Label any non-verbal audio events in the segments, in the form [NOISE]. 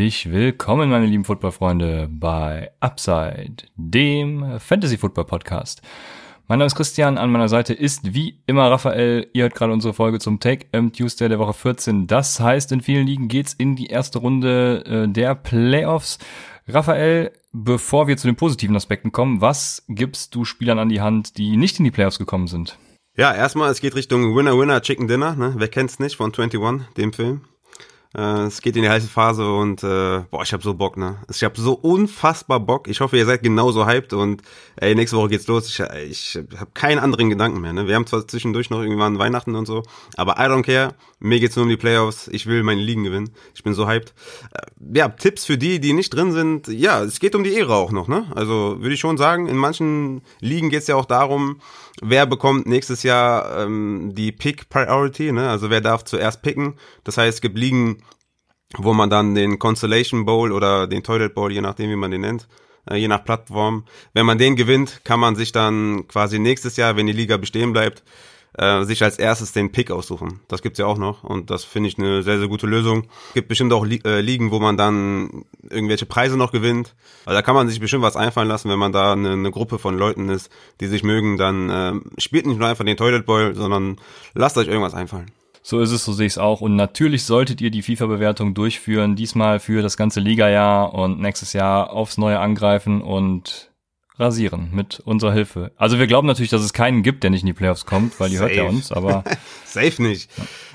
Herzlich willkommen, meine lieben Footballfreunde, bei Upside, dem Fantasy Football Podcast. Mein Name ist Christian, an meiner Seite ist wie immer Raphael. Ihr hört gerade unsere Folge zum Take M Tuesday der Woche 14. Das heißt, in vielen Ligen geht's in die erste Runde äh, der Playoffs. Raphael, bevor wir zu den positiven Aspekten kommen, was gibst du Spielern an die Hand, die nicht in die Playoffs gekommen sind? Ja, erstmal, es geht Richtung Winner Winner Chicken Dinner, ne? Wer kennt's nicht von 21, dem Film? Äh, es geht in die heiße Phase und äh, boah, ich habe so Bock, ne? Ich habe so unfassbar Bock. Ich hoffe, ihr seid genauso hyped und ey, nächste Woche geht's los. Ich, ich habe keinen anderen Gedanken mehr, ne? Wir haben zwar zwischendurch noch irgendwann Weihnachten und so, aber I don't care. Mir geht's nur um die Playoffs. Ich will meine Ligen gewinnen. Ich bin so hyped. Äh, ja, Tipps für die, die nicht drin sind. Ja, es geht um die Ehre auch noch, ne? Also würde ich schon sagen, in manchen Ligen geht's ja auch darum, wer bekommt nächstes Jahr ähm, die Pick Priority, ne? Also wer darf zuerst picken. Das heißt, es gibt Ligen, wo man dann den Constellation Bowl oder den Toilet Bowl, je nachdem wie man den nennt, äh, je nach Plattform, wenn man den gewinnt, kann man sich dann quasi nächstes Jahr, wenn die Liga bestehen bleibt, äh, sich als erstes den Pick aussuchen. Das gibt's ja auch noch und das finde ich eine sehr, sehr gute Lösung. Gibt bestimmt auch äh, Ligen, wo man dann irgendwelche Preise noch gewinnt. Also da kann man sich bestimmt was einfallen lassen, wenn man da eine, eine Gruppe von Leuten ist, die sich mögen, dann äh, spielt nicht nur einfach den Toilet Bowl, sondern lasst euch irgendwas einfallen. So ist es, so sehe ich es auch. Und natürlich solltet ihr die FIFA-Bewertung durchführen, diesmal für das ganze Liga-Jahr und nächstes Jahr aufs Neue angreifen und rasieren mit unserer Hilfe. Also wir glauben natürlich, dass es keinen gibt, der nicht in die Playoffs kommt, weil die hört ja uns, aber [LAUGHS] safe nicht.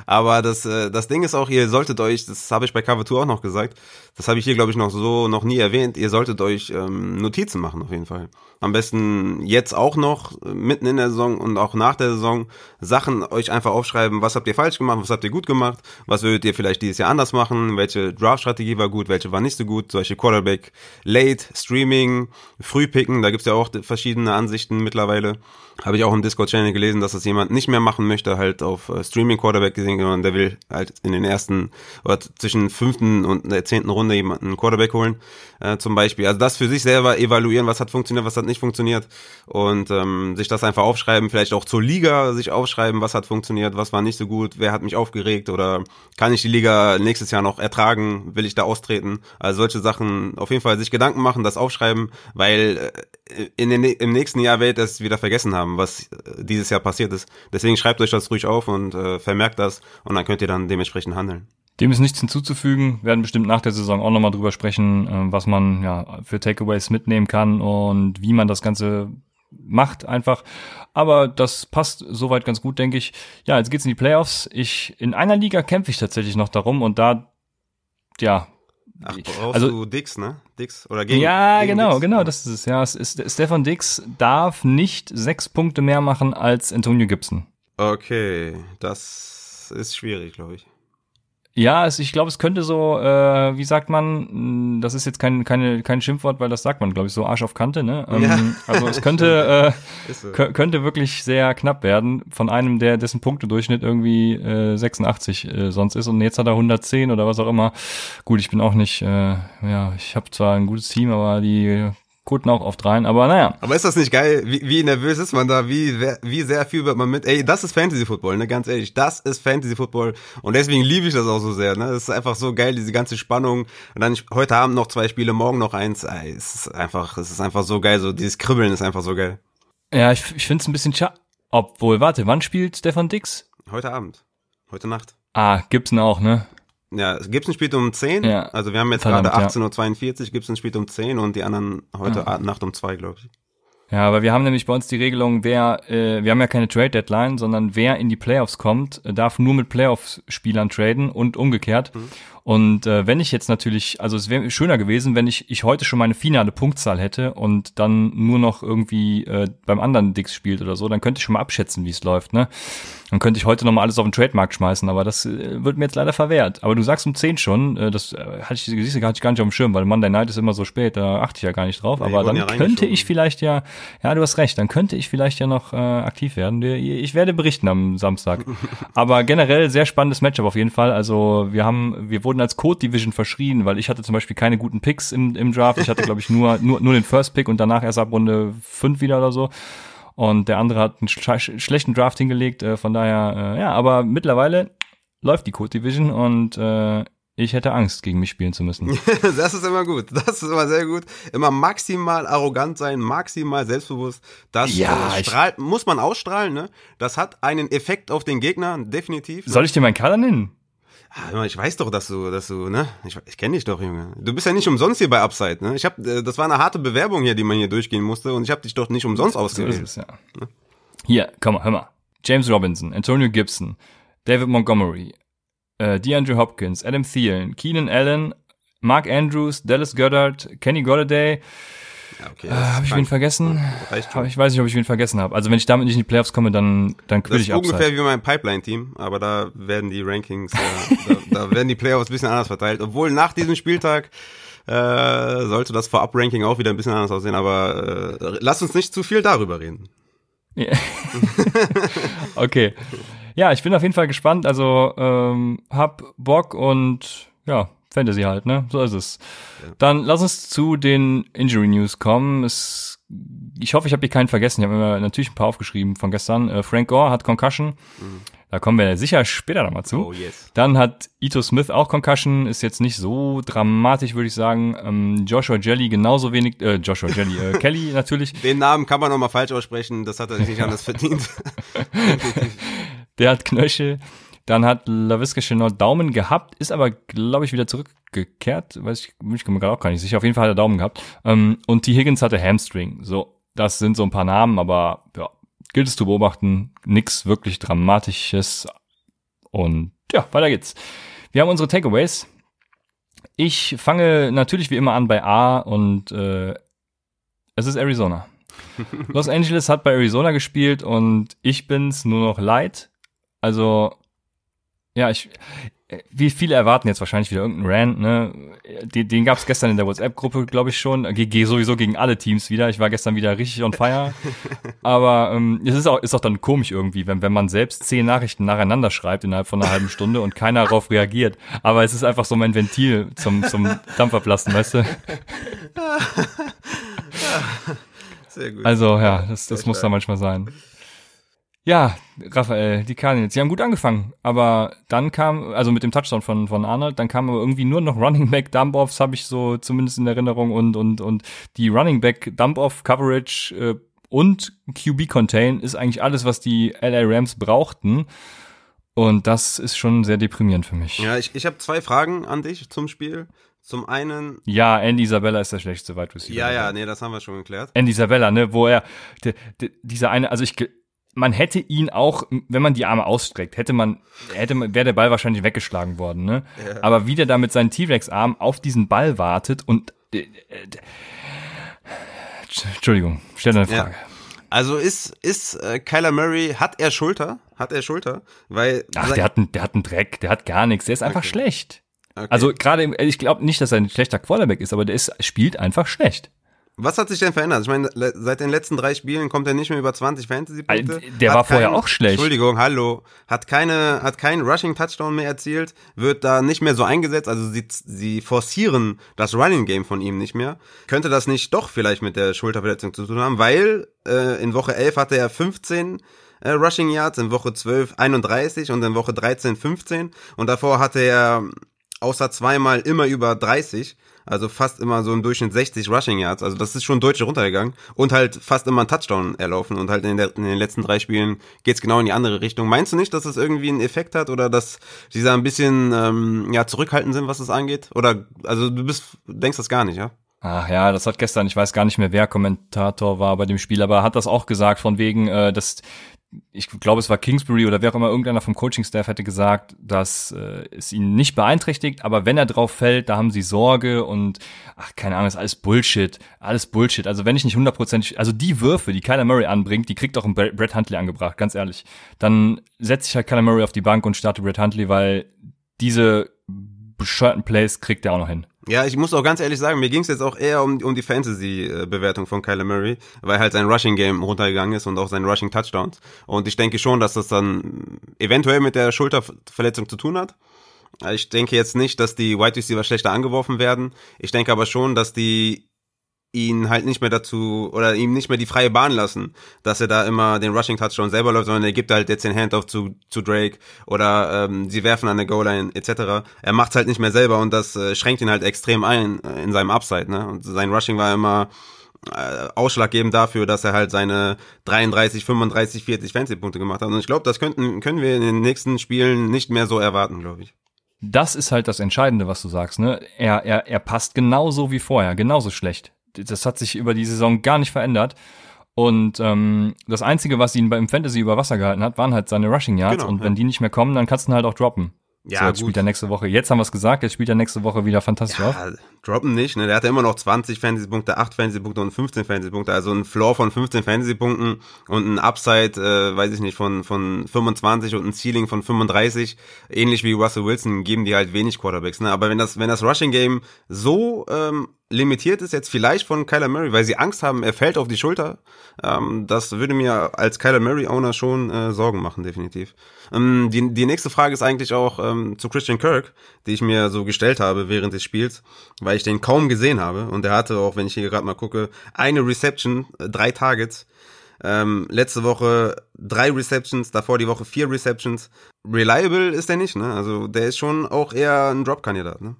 Aber das äh, das Ding ist auch, ihr solltet euch, das habe ich bei Cover 2 auch noch gesagt, das habe ich hier glaube ich noch so noch nie erwähnt, ihr solltet euch ähm, Notizen machen auf jeden Fall. Am besten jetzt auch noch äh, mitten in der Saison und auch nach der Saison Sachen euch einfach aufschreiben, was habt ihr falsch gemacht, was habt ihr gut gemacht, was würdet ihr vielleicht dieses Jahr anders machen, welche Draft-Strategie war gut, welche war nicht so gut, solche Quarterback Late, Streaming, Frühpicken, da gibt's ja auch verschiedene Ansichten mittlerweile. Habe ich auch im Discord-Channel gelesen, dass das jemand nicht mehr machen möchte, halt auf äh, Streaming-Quarterback gesehen, sondern der will halt in den ersten oder zwischen fünften und der zehnten Runde jemanden Quarterback holen, äh, zum Beispiel. Also das für sich selber evaluieren, was hat funktioniert, was hat nicht funktioniert und ähm, sich das einfach aufschreiben, vielleicht auch zur Liga sich aufschreiben, was hat funktioniert, was war nicht so gut, wer hat mich aufgeregt oder kann ich die Liga nächstes Jahr noch ertragen, will ich da austreten. Also solche Sachen auf jeden Fall sich Gedanken machen, das aufschreiben, weil äh, in den, im nächsten Jahr werdet ihr es wieder vergessen haben haben, was äh, dieses Jahr passiert ist. Deswegen schreibt euch das ruhig auf und äh, vermerkt das und dann könnt ihr dann dementsprechend handeln. Dem ist nichts hinzuzufügen. Wir werden bestimmt nach der Saison auch nochmal drüber sprechen, äh, was man ja für Takeaways mitnehmen kann und wie man das Ganze macht einfach. Aber das passt soweit ganz gut, denke ich. Ja, jetzt geht's in die Playoffs. Ich in einer Liga kämpfe ich tatsächlich noch darum und da ja Ach, brauchst also, du Dix, ne? Dix oder gegen Ja, gegen genau, Dix? genau, das ist es. Ja, es ist, Stefan Dix darf nicht sechs Punkte mehr machen als Antonio Gibson. Okay, das ist schwierig, glaube ich. Ja, es, ich glaube, es könnte so, äh, wie sagt man, das ist jetzt kein, keine, kein Schimpfwort, weil das sagt man, glaube ich, so Arsch auf Kante, ne? Ähm, ja. Also es [LAUGHS] könnte, äh, so. könnte wirklich sehr knapp werden von einem, der dessen Punktedurchschnitt irgendwie äh, 86 äh, sonst ist und jetzt hat er 110 oder was auch immer. Gut, ich bin auch nicht, äh, ja, ich habe zwar ein gutes Team, aber die Kutten auch oft rein, aber naja. Aber ist das nicht geil? Wie, wie nervös ist man da? Wie, wie sehr viel wird man mit? Ey, das ist Fantasy Football, ne? Ganz ehrlich, das ist Fantasy Football und deswegen liebe ich das auch so sehr, ne? Das ist einfach so geil, diese ganze Spannung. Und dann heute Abend noch zwei Spiele, morgen noch eins. Ey, es ist einfach, es ist einfach so geil. So dieses Kribbeln ist einfach so geil. Ja, ich, ich finde es ein bisschen scha. Obwohl, warte, wann spielt Stefan Dix? Heute Abend, heute Nacht. Ah, Gibson auch, ne? Ja, Gibson spielt um 10. Ja. Also wir haben jetzt Verdammt, gerade 18.42 Uhr, Gibson spielt um 10 und die anderen heute ja. Nacht um 2, glaube ich. Ja, aber wir haben nämlich bei uns die Regelung, wer, äh, wir haben ja keine Trade Deadline, sondern wer in die Playoffs kommt, darf nur mit Playoffs-Spielern traden und umgekehrt. Mhm. Und äh, wenn ich jetzt natürlich, also es wäre schöner gewesen, wenn ich, ich heute schon meine finale Punktzahl hätte und dann nur noch irgendwie äh, beim anderen Dix spielt oder so, dann könnte ich schon mal abschätzen, wie es läuft, ne? Dann könnte ich heute noch mal alles auf den Trademark schmeißen, aber das äh, wird mir jetzt leider verwehrt. Aber du sagst um 10 schon, äh, das äh, hatte ich, siehst du, hatte ich gar nicht auf dem Schirm, weil Monday Night ist immer so spät, da achte ich ja gar nicht drauf. Nee, aber dann ja könnte ich vielleicht ja, ja, du hast recht, dann könnte ich vielleicht ja noch äh, aktiv werden. Ich werde berichten am Samstag. [LAUGHS] aber generell sehr spannendes Matchup auf jeden Fall. Also wir haben, wir wurden als Code Division verschrien, weil ich hatte zum Beispiel keine guten Picks im, im Draft. Ich hatte, glaube ich, nur, nur, nur den First Pick und danach erst ab Runde 5 wieder oder so. Und der andere hat einen sch schlechten Draft hingelegt. Äh, von daher, äh, ja, aber mittlerweile läuft die Code Division und äh, ich hätte Angst, gegen mich spielen zu müssen. [LAUGHS] Das ist immer gut. Das ist immer sehr gut. Immer maximal arrogant sein, maximal selbstbewusst. Das Ja, äh, strahlt, muss man ausstrahlen, ne? Das hat einen Effekt auf den Gegner, definitiv. Soll ich dir meinen Kader nennen? Ah, Ich weiß doch, dass du, dass du, ne? Ich, ich kenne dich doch, Junge. Du bist ja nicht umsonst hier bei Upside, ne? Ich hab, äh, das war eine harte Bewerbung hier, die man hier durchgehen musste, und ich habe dich doch nicht umsonst So ist ausgewählt. es, ja. Hier, komm mal, hör mal. James Robinson, Antonio Gibson, David Montgomery, äh, DeAndre Hopkins, Adam Thielen, Keenan Allen, Mark Andrews, Dallas Goddard, Kenny Golladay. Ja, okay, Äh, das ist habe ich wen vergessen? Hab, ich weiß nicht, ob ich wen vergessen habe. Also wenn ich damit nicht in die Playoffs komme, dann, dann Das quitte ist ich Upside. ungefähr wie mein Pipeline-Team, aber da werden die Rankings, äh, da, da werden die Playoffs ein bisschen anders verteilt. Obwohl nach diesem Spieltag äh, sollte das Vorab-Ranking auch wieder ein bisschen anders aussehen, aber äh, lass uns nicht zu viel darüber reden. Ja. [LAUGHS] okay. Ja, ich bin auf jeden Fall gespannt. Also ähm, hab Bock und ja, Fantasy halt, ne? So ist es. Dann lass uns zu den Injury News kommen. Es, ich hoffe, ich habe hier keinen vergessen. Ich habe mir natürlich ein paar aufgeschrieben von gestern. Äh, Frank Gore hat Concussion. Da kommen wir sicher später nochmal zu. Oh yes. Dann hat Ito Smith auch Concussion, ist jetzt nicht so dramatisch, würde ich sagen. Ähm, Joshua Jelly genauso wenig, äh, Joshua Jelly, äh, [LAUGHS] Kelly natürlich. Den Namen kann man nochmal falsch aussprechen, das hat er sich nicht anders verdient. [LAUGHS] [LAUGHS] Der hat Knöchel. Dann hat LaVisca Chenault Daumen gehabt, ist aber, glaube ich, wieder zurückgekehrt. Weiß ich, bin ich mir gerade auch gar nicht sicher. Auf jeden Fall hat er Daumen gehabt. Ähm, und T. Higgins hatte Hamstring. So, das sind so ein paar Namen, aber ja, gilt es zu beobachten. Nix wirklich Dramatisches. Und ja, weiter geht's. Wir haben unsere Takeaways. Ich fange natürlich wie immer an bei A und äh, es ist Arizona. [LAUGHS] Los Angeles hat bei Arizona gespielt und ich bin's nur noch leid. Also, ja, ich, äh, wie viele erwarten jetzt wahrscheinlich wieder irgendeinen Rant, ne? Den, den gab's gestern in der WhatsApp-Gruppe, glaube ich schon. Ge ge sowieso gegen alle Teams wieder. Ich war gestern wieder richtig on fire. [LAUGHS] Aber ähm, es ist auch, ist auch dann komisch irgendwie, wenn, wenn man selbst zehn Nachrichten nacheinander schreibt innerhalb von einer halben Stunde und keiner [LAUGHS] darauf reagiert. Aber es ist einfach so mein Ventil zum, zum Dampferblassen, weißt du? Sehr [LAUGHS] gut. Also ja, das, das muss da manchmal sein. Ja, Raphael, die Cardinals, die haben gut angefangen, aber dann kam, also mit dem Touchdown von, von Arnold, dann kam aber irgendwie nur noch Running Back Dump-Offs, habe ich so zumindest in Erinnerung und, und, und die Running Back Dump-Off Coverage äh, und QB Contain ist eigentlich alles, was die LA Rams brauchten. Und das ist schon sehr deprimierend für mich. Ja, ja, ich, ich habe zwei Fragen an dich zum Spiel. Zum einen, Andy Isabella ist der schlechteste Wide Receiver. ja, ja, nee, das haben wir schon geklärt. Andy Isabella, ne, wo er, de, de, dieser eine, also ich, man hätte ihn auch, wenn man die Arme ausstreckt, hätte man, hätte man, wäre der Ball wahrscheinlich weggeschlagen worden, ne? Ja. Aber wie der da mit seinen T-Rex-Armen auf diesen Ball wartet und, äh, äh, Entschuldigung, stell deine Ja. Frage. Also ist, ist äh, Kyler Murray, hat er Schulter? Hat er Schulter? Weil, Ach, der hat, einen, der hat einen Dreck, der hat gar nichts, der ist einfach Okay. schlecht. okay. Also gerade, ich glaube nicht, dass er ein schlechter Quarterback ist, aber der ist, spielt einfach schlecht. Was hat sich denn verändert? Ich meine, seit den letzten drei Spielen kommt er nicht mehr über 20 Fantasy-Punkte. Der Hat war vorher auch schlecht. Entschuldigung, hallo. Hat keine, hat keinen Rushing-Touchdown mehr erzielt, wird da nicht mehr so eingesetzt. Also sie, sie forcieren das Running-Game von ihm nicht mehr. Könnte das nicht doch vielleicht mit der Schulterverletzung zu tun haben? Weil äh, in Woche 11 hatte er 15 äh, Rushing Yards, in Woche 12 31 und in Woche 13 15. Und davor hatte er außer zweimal immer über 30. Also fast immer so im Durchschnitt 60 Rushing Yards. Also das ist schon deutlich runtergegangen. Und halt fast immer ein Touchdown erlaufen. Und halt in, der, in den letzten drei Spielen geht's genau in die andere Richtung. Meinst du nicht, dass das irgendwie einen Effekt hat oder dass sie da ein bisschen ähm, ja, zurückhaltend sind, was das angeht? Oder also du bist, denkst das gar nicht, ja? Ach ja, das hat gestern, ich weiß gar nicht mehr, wer Kommentator war bei dem Spiel, aber hat das auch gesagt, von wegen, äh, dass ich glaube, es war Kingsbury oder wer auch immer, irgendeiner vom Coaching-Staff hätte gesagt, dass äh, es ihn nicht beeinträchtigt, aber wenn er drauf fällt, da haben sie Sorge und ach, keine Ahnung, ist alles Bullshit, alles Bullshit. Also wenn ich nicht hundertprozentig, also die Würfe, die Kyler Murray anbringt, die kriegt auch ein Brett Huntley angebracht, ganz ehrlich. Dann setze ich halt Kyler Murray auf die Bank und starte Brett Huntley, weil diese bescheuerten Plays kriegt er auch noch hin. Ja, ich muss auch ganz ehrlich sagen, mir ging es jetzt auch eher um, um die Fantasy-Bewertung von Kyler Murray, weil halt sein Rushing-Game runtergegangen ist und auch sein Rushing-Touchdowns. Und ich denke schon, dass das dann eventuell mit der Schulterverletzung zu tun hat. Ich denke jetzt nicht, dass die Wide Receiver schlechter angeworfen werden. Ich denke aber schon, dass die ihn halt nicht mehr dazu oder ihm nicht mehr die freie Bahn lassen, dass er da immer den Rushing Touchdown selber läuft, sondern er gibt halt jetzt den Handoff zu, zu Drake oder ähm, sie werfen an der Goal Line etc. Er macht's halt nicht mehr selber und das äh, schränkt ihn halt extrem ein äh, in seinem Upside. Ne? Und sein Rushing war immer äh, ausschlaggebend dafür, dass er halt seine 33, 35, 40 Fantasy-Punkte gemacht hat. Und ich glaube, das könnten können wir in den nächsten Spielen nicht mehr so erwarten, glaube ich. Das ist halt das Entscheidende, was du sagst. Ne? Er, er, er passt genauso wie vorher, genauso schlecht das hat sich über die Saison gar nicht verändert. Und ähm, das Einzige, was ihn beim Fantasy über Wasser gehalten hat, waren halt seine Rushing Yards. Genau, und wenn ja. die nicht mehr kommen, dann kannst du ihn halt auch droppen. Ja, so, jetzt gut. spielt er nächste Woche. Jetzt haben wir es gesagt, jetzt spielt er nächste Woche wieder fantastisch ja, auf. Droppen nicht, ne? Der hatte immer noch 20 Fantasy-Punkte, 8 Fantasy-Punkte und 15 Fantasy-Punkte. Also ein Floor von 15 Fantasy-Punkten und ein Upside, äh, weiß ich nicht, von, von 25 und ein Ceiling von 35. Ähnlich wie Russell Wilson geben die halt wenig Quarterbacks, ne? Aber wenn das, wenn das Rushing-Game so ähm, limitiert ist jetzt vielleicht von Kyler Murray, weil sie Angst haben, er fällt auf die Schulter. Ähm, das würde mir als Kyler Murray-Owner schon äh, Sorgen machen, definitiv. Ähm, die, die nächste Frage ist eigentlich auch ähm, zu Christian Kirk, die ich mir so gestellt habe während des Spiels, weil ich den kaum gesehen habe. Und er hatte auch, wenn ich hier gerade mal gucke, eine Reception, äh, drei Targets. Ähm, letzte Woche drei Receptions, davor die Woche vier Receptions. Reliable ist er nicht, ne? Also der ist schon auch eher ein Drop-Kandidat, ne?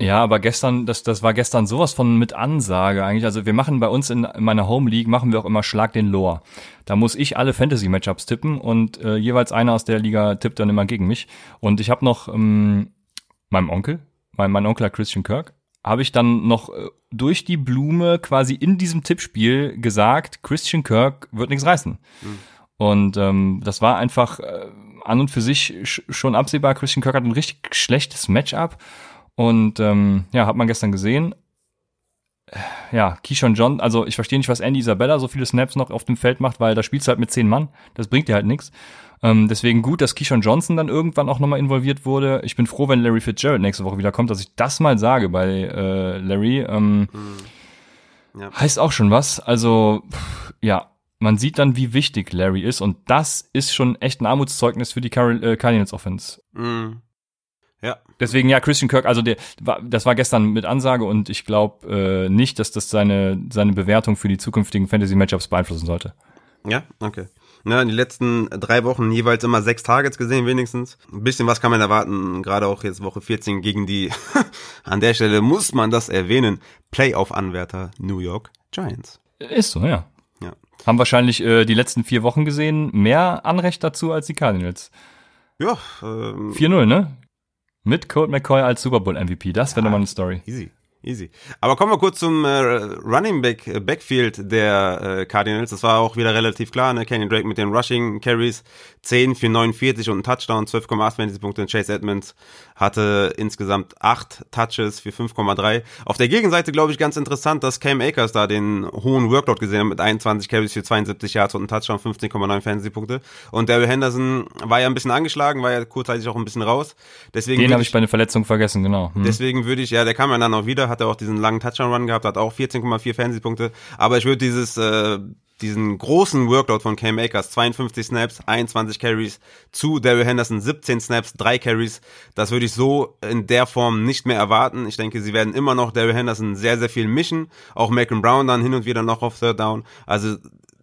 Ja, aber gestern, das, das war gestern sowas von mit Ansage eigentlich. Also wir machen bei uns in, in meiner Home League, machen wir auch immer Schlag den Lore. Da muss ich alle Fantasy-Matchups tippen und äh, jeweils einer aus der Liga tippt dann immer gegen mich. Und ich habe noch ähm, meinem Onkel, mein, mein Onkel Christian Kirk, habe ich dann noch äh, durch die Blume quasi in diesem Tippspiel gesagt, Christian Kirk wird nichts reißen. Mhm. Und ähm, das war einfach äh, an und für sich schon absehbar. Christian Kirk hat ein richtig schlechtes Matchup. Und ähm, ja, hat man gestern gesehen. Ja, Keyshawn John, also ich verstehe nicht, was Andy Isabella so viele Snaps noch auf dem Feld macht, weil da spielst du halt mit zehn Mann. Das bringt dir halt nichts. Ähm, deswegen gut, dass Keyshawn Johnson dann irgendwann auch nochmal involviert wurde. Ich bin froh, wenn Larry Fitzgerald nächste Woche wieder kommt, dass ich das mal sage bei äh, Larry. Ähm, hm. ja. Heißt auch schon was. Also, pff, ja, man sieht dann, wie wichtig Larry ist und das ist schon echt ein Armutszeugnis für die äh, Cardinals Offense. Mhm. Ja. Deswegen ja, Christian Kirk, also der, das war gestern mit Ansage und ich glaube äh, nicht, dass das seine, seine Bewertung für die zukünftigen Fantasy-Matchups beeinflussen sollte. Ja, okay. Na, in den letzten drei Wochen jeweils immer sechs Targets gesehen, wenigstens. Ein bisschen was kann man erwarten, gerade auch jetzt Woche 14 gegen die, [LAUGHS] an der Stelle muss man das erwähnen, Playoff-Anwärter New York Giants. Ist so, ja. ja. Haben wahrscheinlich äh, die letzten vier Wochen gesehen mehr Anrecht dazu als die Cardinals. Ja. Ähm, 4-0, ne? Mit Colt McCoy als Super Bowl MVP. Das wäre ja, nochmal eine Story. Easy. Easy. Aber kommen wir kurz zum äh, Running Back äh, Backfield der äh, Cardinals. Das war auch wieder relativ klar. Ne? Kenny Drake mit den Rushing Carries 10 für 49 und ein Touchdown, 12,8 Fantasy-Punkte. Chase Edmonds hatte insgesamt 8 Touches für 5,3. Auf der Gegenseite glaube ich ganz interessant, dass Cam Akers da den hohen Workload gesehen hat mit 21 Carries für 72 Yards und ein Touchdown, 15,9 Fantasy-Punkte. Und Daryl Henderson war ja ein bisschen angeschlagen, war ja kurzzeitig auch ein bisschen raus. Deswegen den habe ich bei einer Verletzung vergessen, genau. Hm. Deswegen würde ich, ja, der kam ja dann auch wieder, hat er auch diesen langen Touchdown-Run gehabt, hat auch 14,4 Fantasy-Punkte. Aber ich würde dieses äh, diesen großen Workload von Cam Akers, 52 Snaps, 21 Carries, zu Daryl Henderson 17 Snaps, 3 Carries, das würde ich so in der Form nicht mehr erwarten. Ich denke, sie werden immer noch Daryl Henderson sehr, sehr viel mischen, auch Malcolm Brown dann hin und wieder noch auf Third Down. Also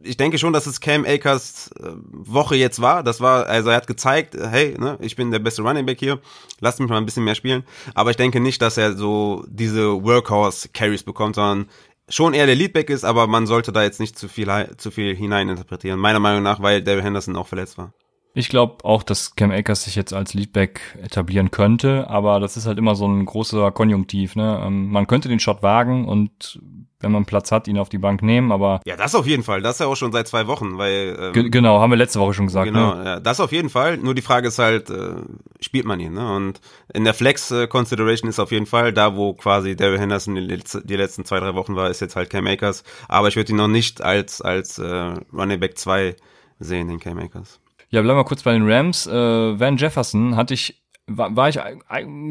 ich denke schon, dass es Cam Akers äh, Woche jetzt war. Das war, also er hat gezeigt, hey, ne, ich bin der beste Running Back hier, lasst mich mal ein bisschen mehr spielen. Aber ich denke nicht, dass er so diese Workhorse Carries bekommt, sondern schon eher der Leadback ist, aber man sollte da jetzt nicht zu viel, zu viel hineininterpretieren. Meiner Meinung nach, weil David Henderson auch verletzt war. Ich glaube auch, dass Cam Akers sich jetzt als Leadback etablieren könnte, aber das ist halt immer so ein großer Konjunktiv. Ne? Ähm, man könnte den Shot wagen und wenn man Platz hat, ihn auf die Bank nehmen, aber ja, das auf jeden Fall. Das ist ja auch schon seit zwei Wochen, weil ähm, genau haben wir letzte Woche schon gesagt. Genau, ne? ja, das auf jeden Fall. Nur die Frage ist halt, äh, spielt man ihn? Ne? Und in der Flex äh, Consideration ist auf jeden Fall da, wo quasi Daryl Henderson die, die, letzten zwei drei Wochen war, ist jetzt halt Cam Akers. Aber ich würde ihn noch nicht als als äh, Running Back 2 sehen, den Cam Akers. Ja, bleiben wir kurz bei den Rams. Äh, Van Jefferson hatte ich, war, war ich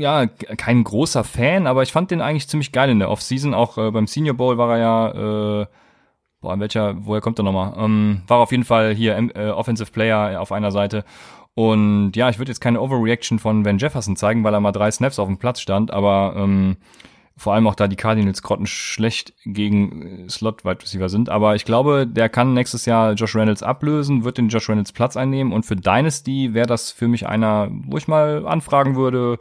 ja kein großer Fan, aber ich fand den eigentlich ziemlich geil in der Offseason. Auch äh, beim Senior Bowl war er ja, äh, boah, welcher, woher kommt er nochmal? Ähm, war auf jeden Fall hier äh, Offensive Player auf einer Seite. Und ja, ich würde jetzt keine Overreaction von Van Jefferson zeigen, weil er mal drei Snaps auf dem Platz stand, aber ähm, vor allem auch da die Cardinals grotten schlecht gegen äh, Slot Wide Receiver sind. Aber ich glaube, der kann nächstes Jahr Josh Reynolds ablösen, wird den Josh Reynolds Platz einnehmen. Und für Dynasty wäre das für mich einer, wo ich mal anfragen würde,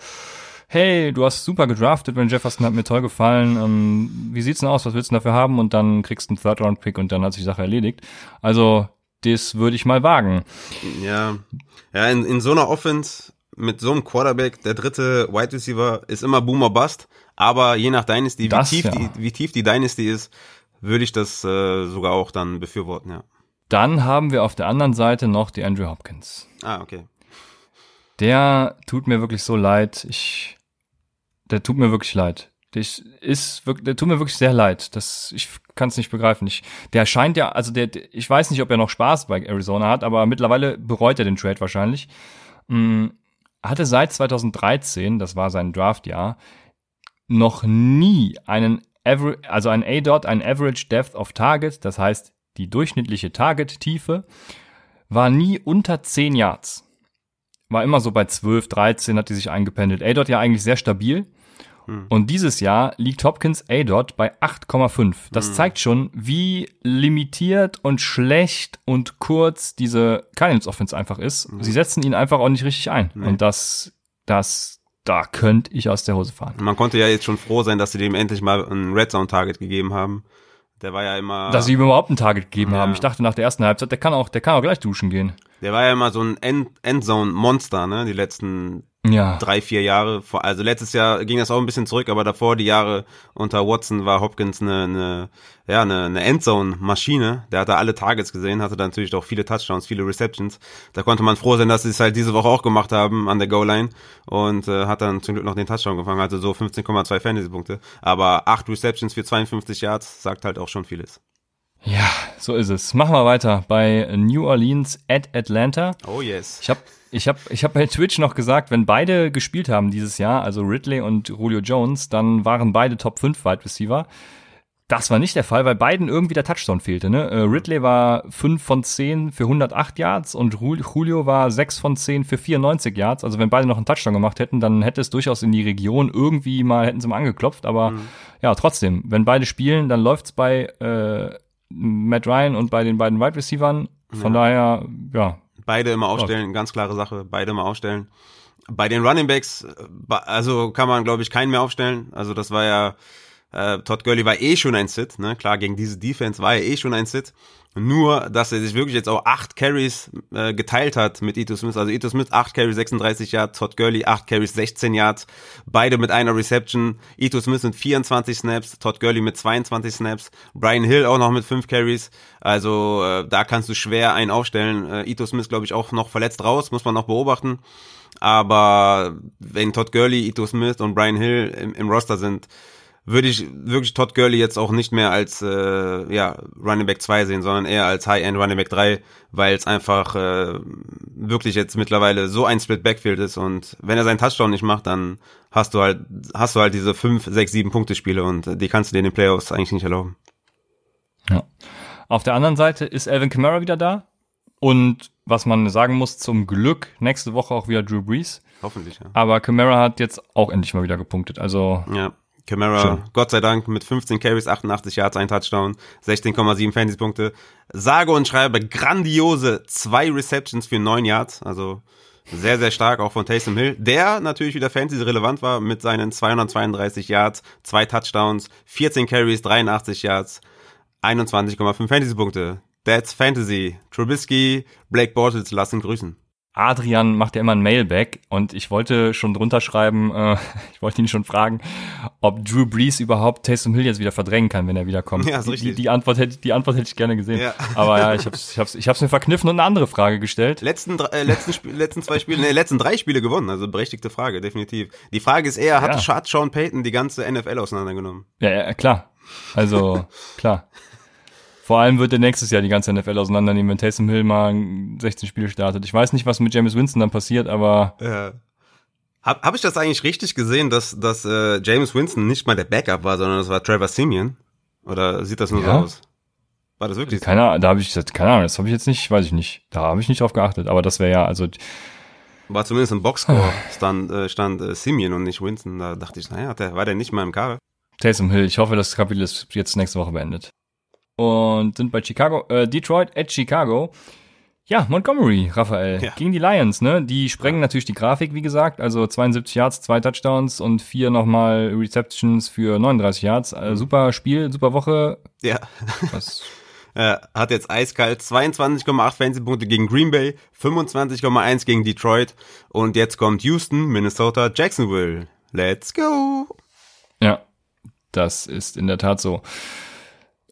hey, du hast super gedraftet, Ben Jefferson hat mir toll gefallen, ähm, wie sieht's denn aus, was willst du dafür haben? Und dann kriegst du einen Third-Round-Pick und dann hat sich die Sache erledigt. Also, das würde ich mal wagen. Ja, ja in, in so einer Offense mit so einem Quarterback, der dritte Wide Receiver, ist immer Boomer Bust. Aber je nach Dynasty, das, wie, tief ja. die, wie tief die Dynasty ist, würde ich das äh, sogar auch dann befürworten, ja. Dann haben wir auf der anderen Seite noch die Andrew Hopkins. Ah, okay. Der tut mir wirklich so leid. Ich, der tut mir wirklich leid. Der ist wirklich, der tut mir wirklich sehr leid. Das, ich kann es nicht begreifen. Ich, der scheint ja, also der, ich weiß nicht, ob er noch Spaß bei Arizona hat, aber mittlerweile bereut er den Trade wahrscheinlich. Hm, hatte seit 2013, das war sein Draftjahr, noch nie einen Aver also ein A-Dot, ein Average Depth of Target, das heißt die durchschnittliche Target-Tiefe, war nie unter 10 Yards. War immer so bei 12, 13 hat die sich eingependelt. A-Dot ja eigentlich sehr stabil. Hm. Und dieses Jahr liegt Hopkins A-Dot bei 8,5. Das hm. zeigt schon, wie limitiert und schlecht und kurz diese Cardinals Offense einfach ist. Hm. Sie setzen ihn einfach auch nicht richtig ein. Nee. Und das, das da könnte ich aus der Hose fahren. Man konnte ja jetzt schon froh sein, dass sie dem endlich mal ein Red Zone Target gegeben haben. Der war ja immer. Dass sie ihm überhaupt ein Target gegeben ja. haben. Ich dachte nach der ersten Halbzeit, der kann auch, der kann auch gleich duschen gehen. Der war ja immer so ein End Endzone Monster, ne? Die letzten ja. drei, vier Jahre. Also letztes Jahr ging das auch ein bisschen zurück, aber davor die Jahre unter Watson war Hopkins eine, eine ja, eine, eine Endzone-Maschine. Der hatte alle Targets gesehen, hatte dann natürlich auch viele Touchdowns, viele Receptions. Da konnte man froh sein, dass sie es halt diese Woche auch gemacht haben an der Goal-Line und äh, hat dann zum Glück noch den Touchdown gefangen, also so 15,2 Fantasy-Punkte. Aber acht Receptions für 52 Yards sagt halt auch schon vieles. Ja, so ist es. Machen wir weiter bei New Orleans at Atlanta. Oh yes. Ich habe ich hab, ich hab bei Twitch noch gesagt, wenn beide gespielt haben dieses Jahr, also Ridley und Julio Jones, dann waren beide Top 5 Wide Receiver. Das war nicht der Fall, weil beiden irgendwie der Touchdown fehlte. Ne? Äh, Ridley war 5 von 10 für 108 Yards und Julio war 6 von 10 für 94 Yards. Also wenn beide noch einen Touchdown gemacht hätten, dann hätte es durchaus in die Region irgendwie mal, hätten sie mal angeklopft. Aber mhm. ja, trotzdem, wenn beide spielen, dann läuft's bei äh, Matt Ryan und bei den beiden Wide Receivern. Von ja. daher, ja, Beide immer aufstellen, oh. ganz klare Sache, beide immer aufstellen. Bei den Running Backs, äh, also kann man, glaube ich, keinen mehr aufstellen. Also das war ja, äh, Todd Gurley war eh schon ein Sit, ne? Klar, gegen diese Defense war er eh schon ein Sit. Nur, dass er sich wirklich jetzt auch acht Carries äh, geteilt hat mit Ito Smith. Also Ito Smith acht Carries 36 Yards, Todd Gurley acht Carries 16 Yards. Beide mit einer Reception. Ito Smith mit 24 Snaps, Todd Gurley mit 22 Snaps. Brian Hill auch noch mit fünf Carries. Also äh, da kannst du schwer einen aufstellen. Äh, Ito Smith, glaube ich, auch noch verletzt raus, muss man noch beobachten. Aber wenn Todd Gurley, Ito Smith und Brian Hill im, im Roster sind, würde ich wirklich Todd Gurley jetzt auch nicht mehr als äh, ja, Running Back 2 sehen, sondern eher als High-End Running Back 3, weil es einfach äh, wirklich jetzt mittlerweile so ein Split Backfield ist und wenn er seinen Touchdown nicht macht, dann hast du halt hast du halt diese 5, 6, 7 Punkte Spiele und die kannst du dir in den Playoffs eigentlich nicht erlauben. Ja. Auf der anderen Seite ist Alvin Kamara wieder da und was man sagen muss, zum Glück nächste Woche auch wieder Drew Brees. Hoffentlich, ja. Aber Kamara hat jetzt auch endlich mal wieder gepunktet. Also ja. Camara, Schön. Gott sei Dank, mit 15 Carries, 88 Yards, ein Touchdown, 16,7 Fantasy-Punkte. Sage und schreibe grandiose zwei Receptions für 9 Yards, also sehr, sehr stark, auch von Taysom Hill, der natürlich wieder Fantasy relevant war mit seinen 232 Yards, zwei Touchdowns, 14 Carries, 83 Yards, 21,5 Fantasy-Punkte. That's Fantasy. Trubisky, Blake Bortles lassen grüßen. Adrian macht ja immer ein Mailback und ich wollte schon drunter schreiben, äh, [LAUGHS] ich wollte ihn schon fragen, ob Drew Brees überhaupt Taysom Hill jetzt wieder verdrängen kann, wenn er wiederkommt. [LAUGHS] Ja, ist die, richtig. die, die Antwort hätte die Antwort hätte ich gerne gesehen. Ja. Aber ja, ich hab's, ich hab's, ich hab's mir verkniffen und eine andere Frage gestellt. Letzten, äh, letzten, Sp letzten zwei Spiele, nee, letzten drei Spiele gewonnen, also berechtigte Frage, definitiv. Die Frage ist eher, hat, Ja. hat Sean Payton die ganze NFL auseinandergenommen? Ja, ja klar. Also klar. Vor allem wird er nächstes Jahr die ganze NFL auseinandernehmen, wenn Taysom Hill mal 16 Spiele startet. Ich weiß nicht, was mit James Winston dann passiert, aber Ja. Hab, hab ich das eigentlich richtig gesehen, dass, dass äh, James Winston nicht mal der Backup war, sondern das war Trevor Simeon? Oder sieht das nur Ja. so aus? War das wirklich so? keine Ahnung, da habe ich keine Ahnung, das habe ich jetzt nicht, weiß ich nicht. Da habe ich nicht drauf geachtet, aber das wäre ja also War zumindest im Boxscore stand, äh, stand äh, Simeon und nicht Winston. Da dachte ich, naja, der, war der nicht mal im Kader? Taysom Hill. Ich hoffe, das Kapitel ist jetzt nächste Woche beendet. Und sind bei Chicago, äh, Detroit at Chicago. Ja, Montgomery, Raphael, Ja. gegen die Lions, ne? Die sprengen natürlich die Grafik, wie gesagt. Also 72 Yards, zwei Touchdowns und vier nochmal Receptions für 39 Yards. Äh, super Spiel, super Woche. Ja. Was, [LAUGHS] Äh, hat jetzt eiskalt 22,8 Fantasy-Punkte gegen Green Bay, 25,1 gegen Detroit und jetzt kommt Houston, Minnesota, Jacksonville. Let's go! Ja, das ist in der Tat so.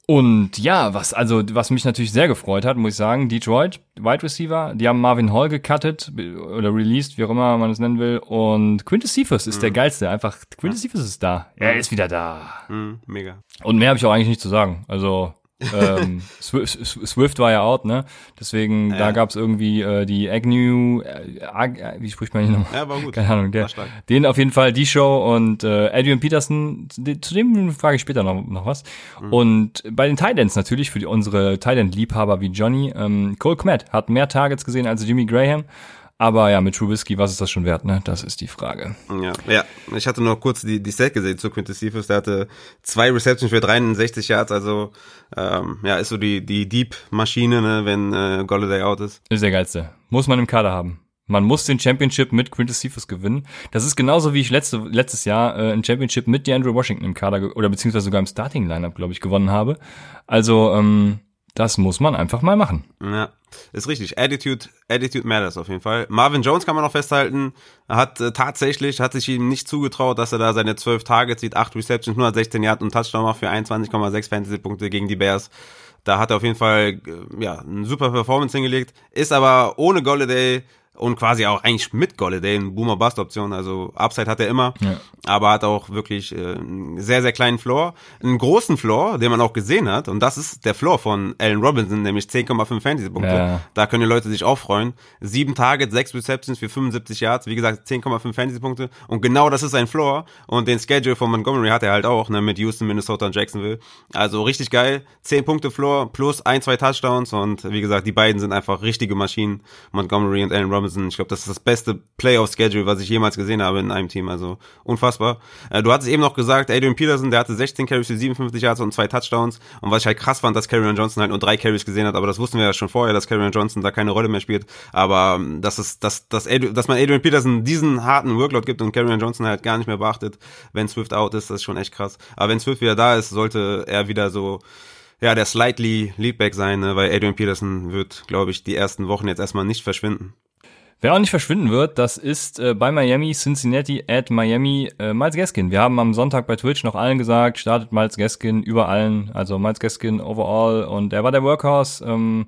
Und ja, was also was mich natürlich sehr gefreut hat, muss ich sagen, Detroit Wide Receiver, die haben Marvin Hall gecuttet oder released, wie auch immer man es nennen will und Quintus Cephas ist der geilste, einfach Quintus Cephas ist da. Er ist wieder da. Hm, mega. Und mehr habe ich auch eigentlich nicht zu sagen. Also ähm, Swift, Swift war ja out, ne? Deswegen, da Ja. gab's irgendwie äh, die Agnew, äh, Ag, äh, wie spricht man hier nochmal? Ja, war gut. Keine Ahnung, der, den auf jeden Fall, die Show und äh, Adrian Peterson, zu dem- zu dem frage ich später noch, noch was. Mhm. Und bei den Titans natürlich, für die, unsere Titan-Liebhaber wie Johnny, ähm, Cole Kmet hat mehr Targets gesehen als Jimmy Graham. Aber ja, mit Trubisky, was ist das schon wert, ne? Das ist die Frage. Ja, ja. Ich hatte noch kurz die, die Stat gesehen zu Quintus Cephas. Der hatte zwei Receptions für 63 Yards. Also, ähm, ja, ist so die, die Deep-Maschine, ne, wenn äh, Golladay out ist. Ist der geilste. Muss man im Kader haben. Man muss den Championship mit Quintus Cephas gewinnen. Das ist genauso wie ich letzte, letztes Jahr äh, ein Championship mit DeAndre Washington im Kader oder beziehungsweise sogar im Starting Lineup, glaube ich, gewonnen habe. Also ähm, das muss man einfach mal machen. Ja, ist richtig. Attitude, Attitude matters auf jeden Fall. Marvin Jones kann man noch festhalten. Hat äh, tatsächlich, hat sich ihm nicht zugetraut, dass er da seine 12 Targets sieht, 8 Receptions, 116 Yards und Touchdown macht für 21,6 Fantasy-Punkte gegen die Bears. Da hat er auf jeden Fall, äh, ja, eine super Performance hingelegt. Ist aber ohne Golladay und quasi auch eigentlich mit Golladay eine Boomer-Bust-Option. Also Upside hat er immer, Ja. aber hat auch wirklich äh, einen sehr, sehr kleinen Floor. Einen großen Floor, den man auch gesehen hat. Und das ist der Floor von Allen Robinson, nämlich 10,5 Fantasy-Punkte. Ja. Da können die Leute sich auch freuen. Sieben Targets, sechs Receptions für 75 Yards. Wie gesagt, 10,5 Fantasy-Punkte. Und genau das ist sein Floor. Und den Schedule von Montgomery hat er halt auch, ne, mit Houston, Minnesota und Jacksonville. Also richtig geil. 10 Punkte Floor plus ein, zwei Touchdowns. Und wie gesagt, die beiden sind einfach richtige Maschinen. Montgomery und Allen Robinson. Ich glaube, das ist das beste Playoff-Schedule, was ich jemals gesehen habe in einem Team. Also unfassbar. Äh, du hattest eben noch gesagt, Adrian Peterson, der hatte 16 Carries für 57 Yards und zwei Touchdowns. Und was ich halt krass fand, dass Carrion Johnson halt nur drei Carries gesehen hat, aber das wussten wir ja schon vorher, dass Carrion Johnson da keine Rolle mehr spielt. Aber ähm, dass es, dass, dass, dass man Adrian Peterson diesen harten Workload gibt und Carrion Johnson halt gar nicht mehr beachtet, wenn Swift out ist, das ist schon echt krass. Aber wenn Swift wieder da ist, sollte er wieder so ja, der slightly Leadback sein, ne? weil Adrian Peterson wird, glaube ich, die ersten Wochen jetzt erstmal nicht verschwinden. Wer auch nicht verschwinden wird, das ist äh, bei Miami, Cincinnati at Miami, äh, Miles Gaskin. Wir haben am Sonntag bei Twitch noch allen gesagt, startet Miles Gaskin über allen, also Miles Gaskin overall und er war der Workhorse. Ähm,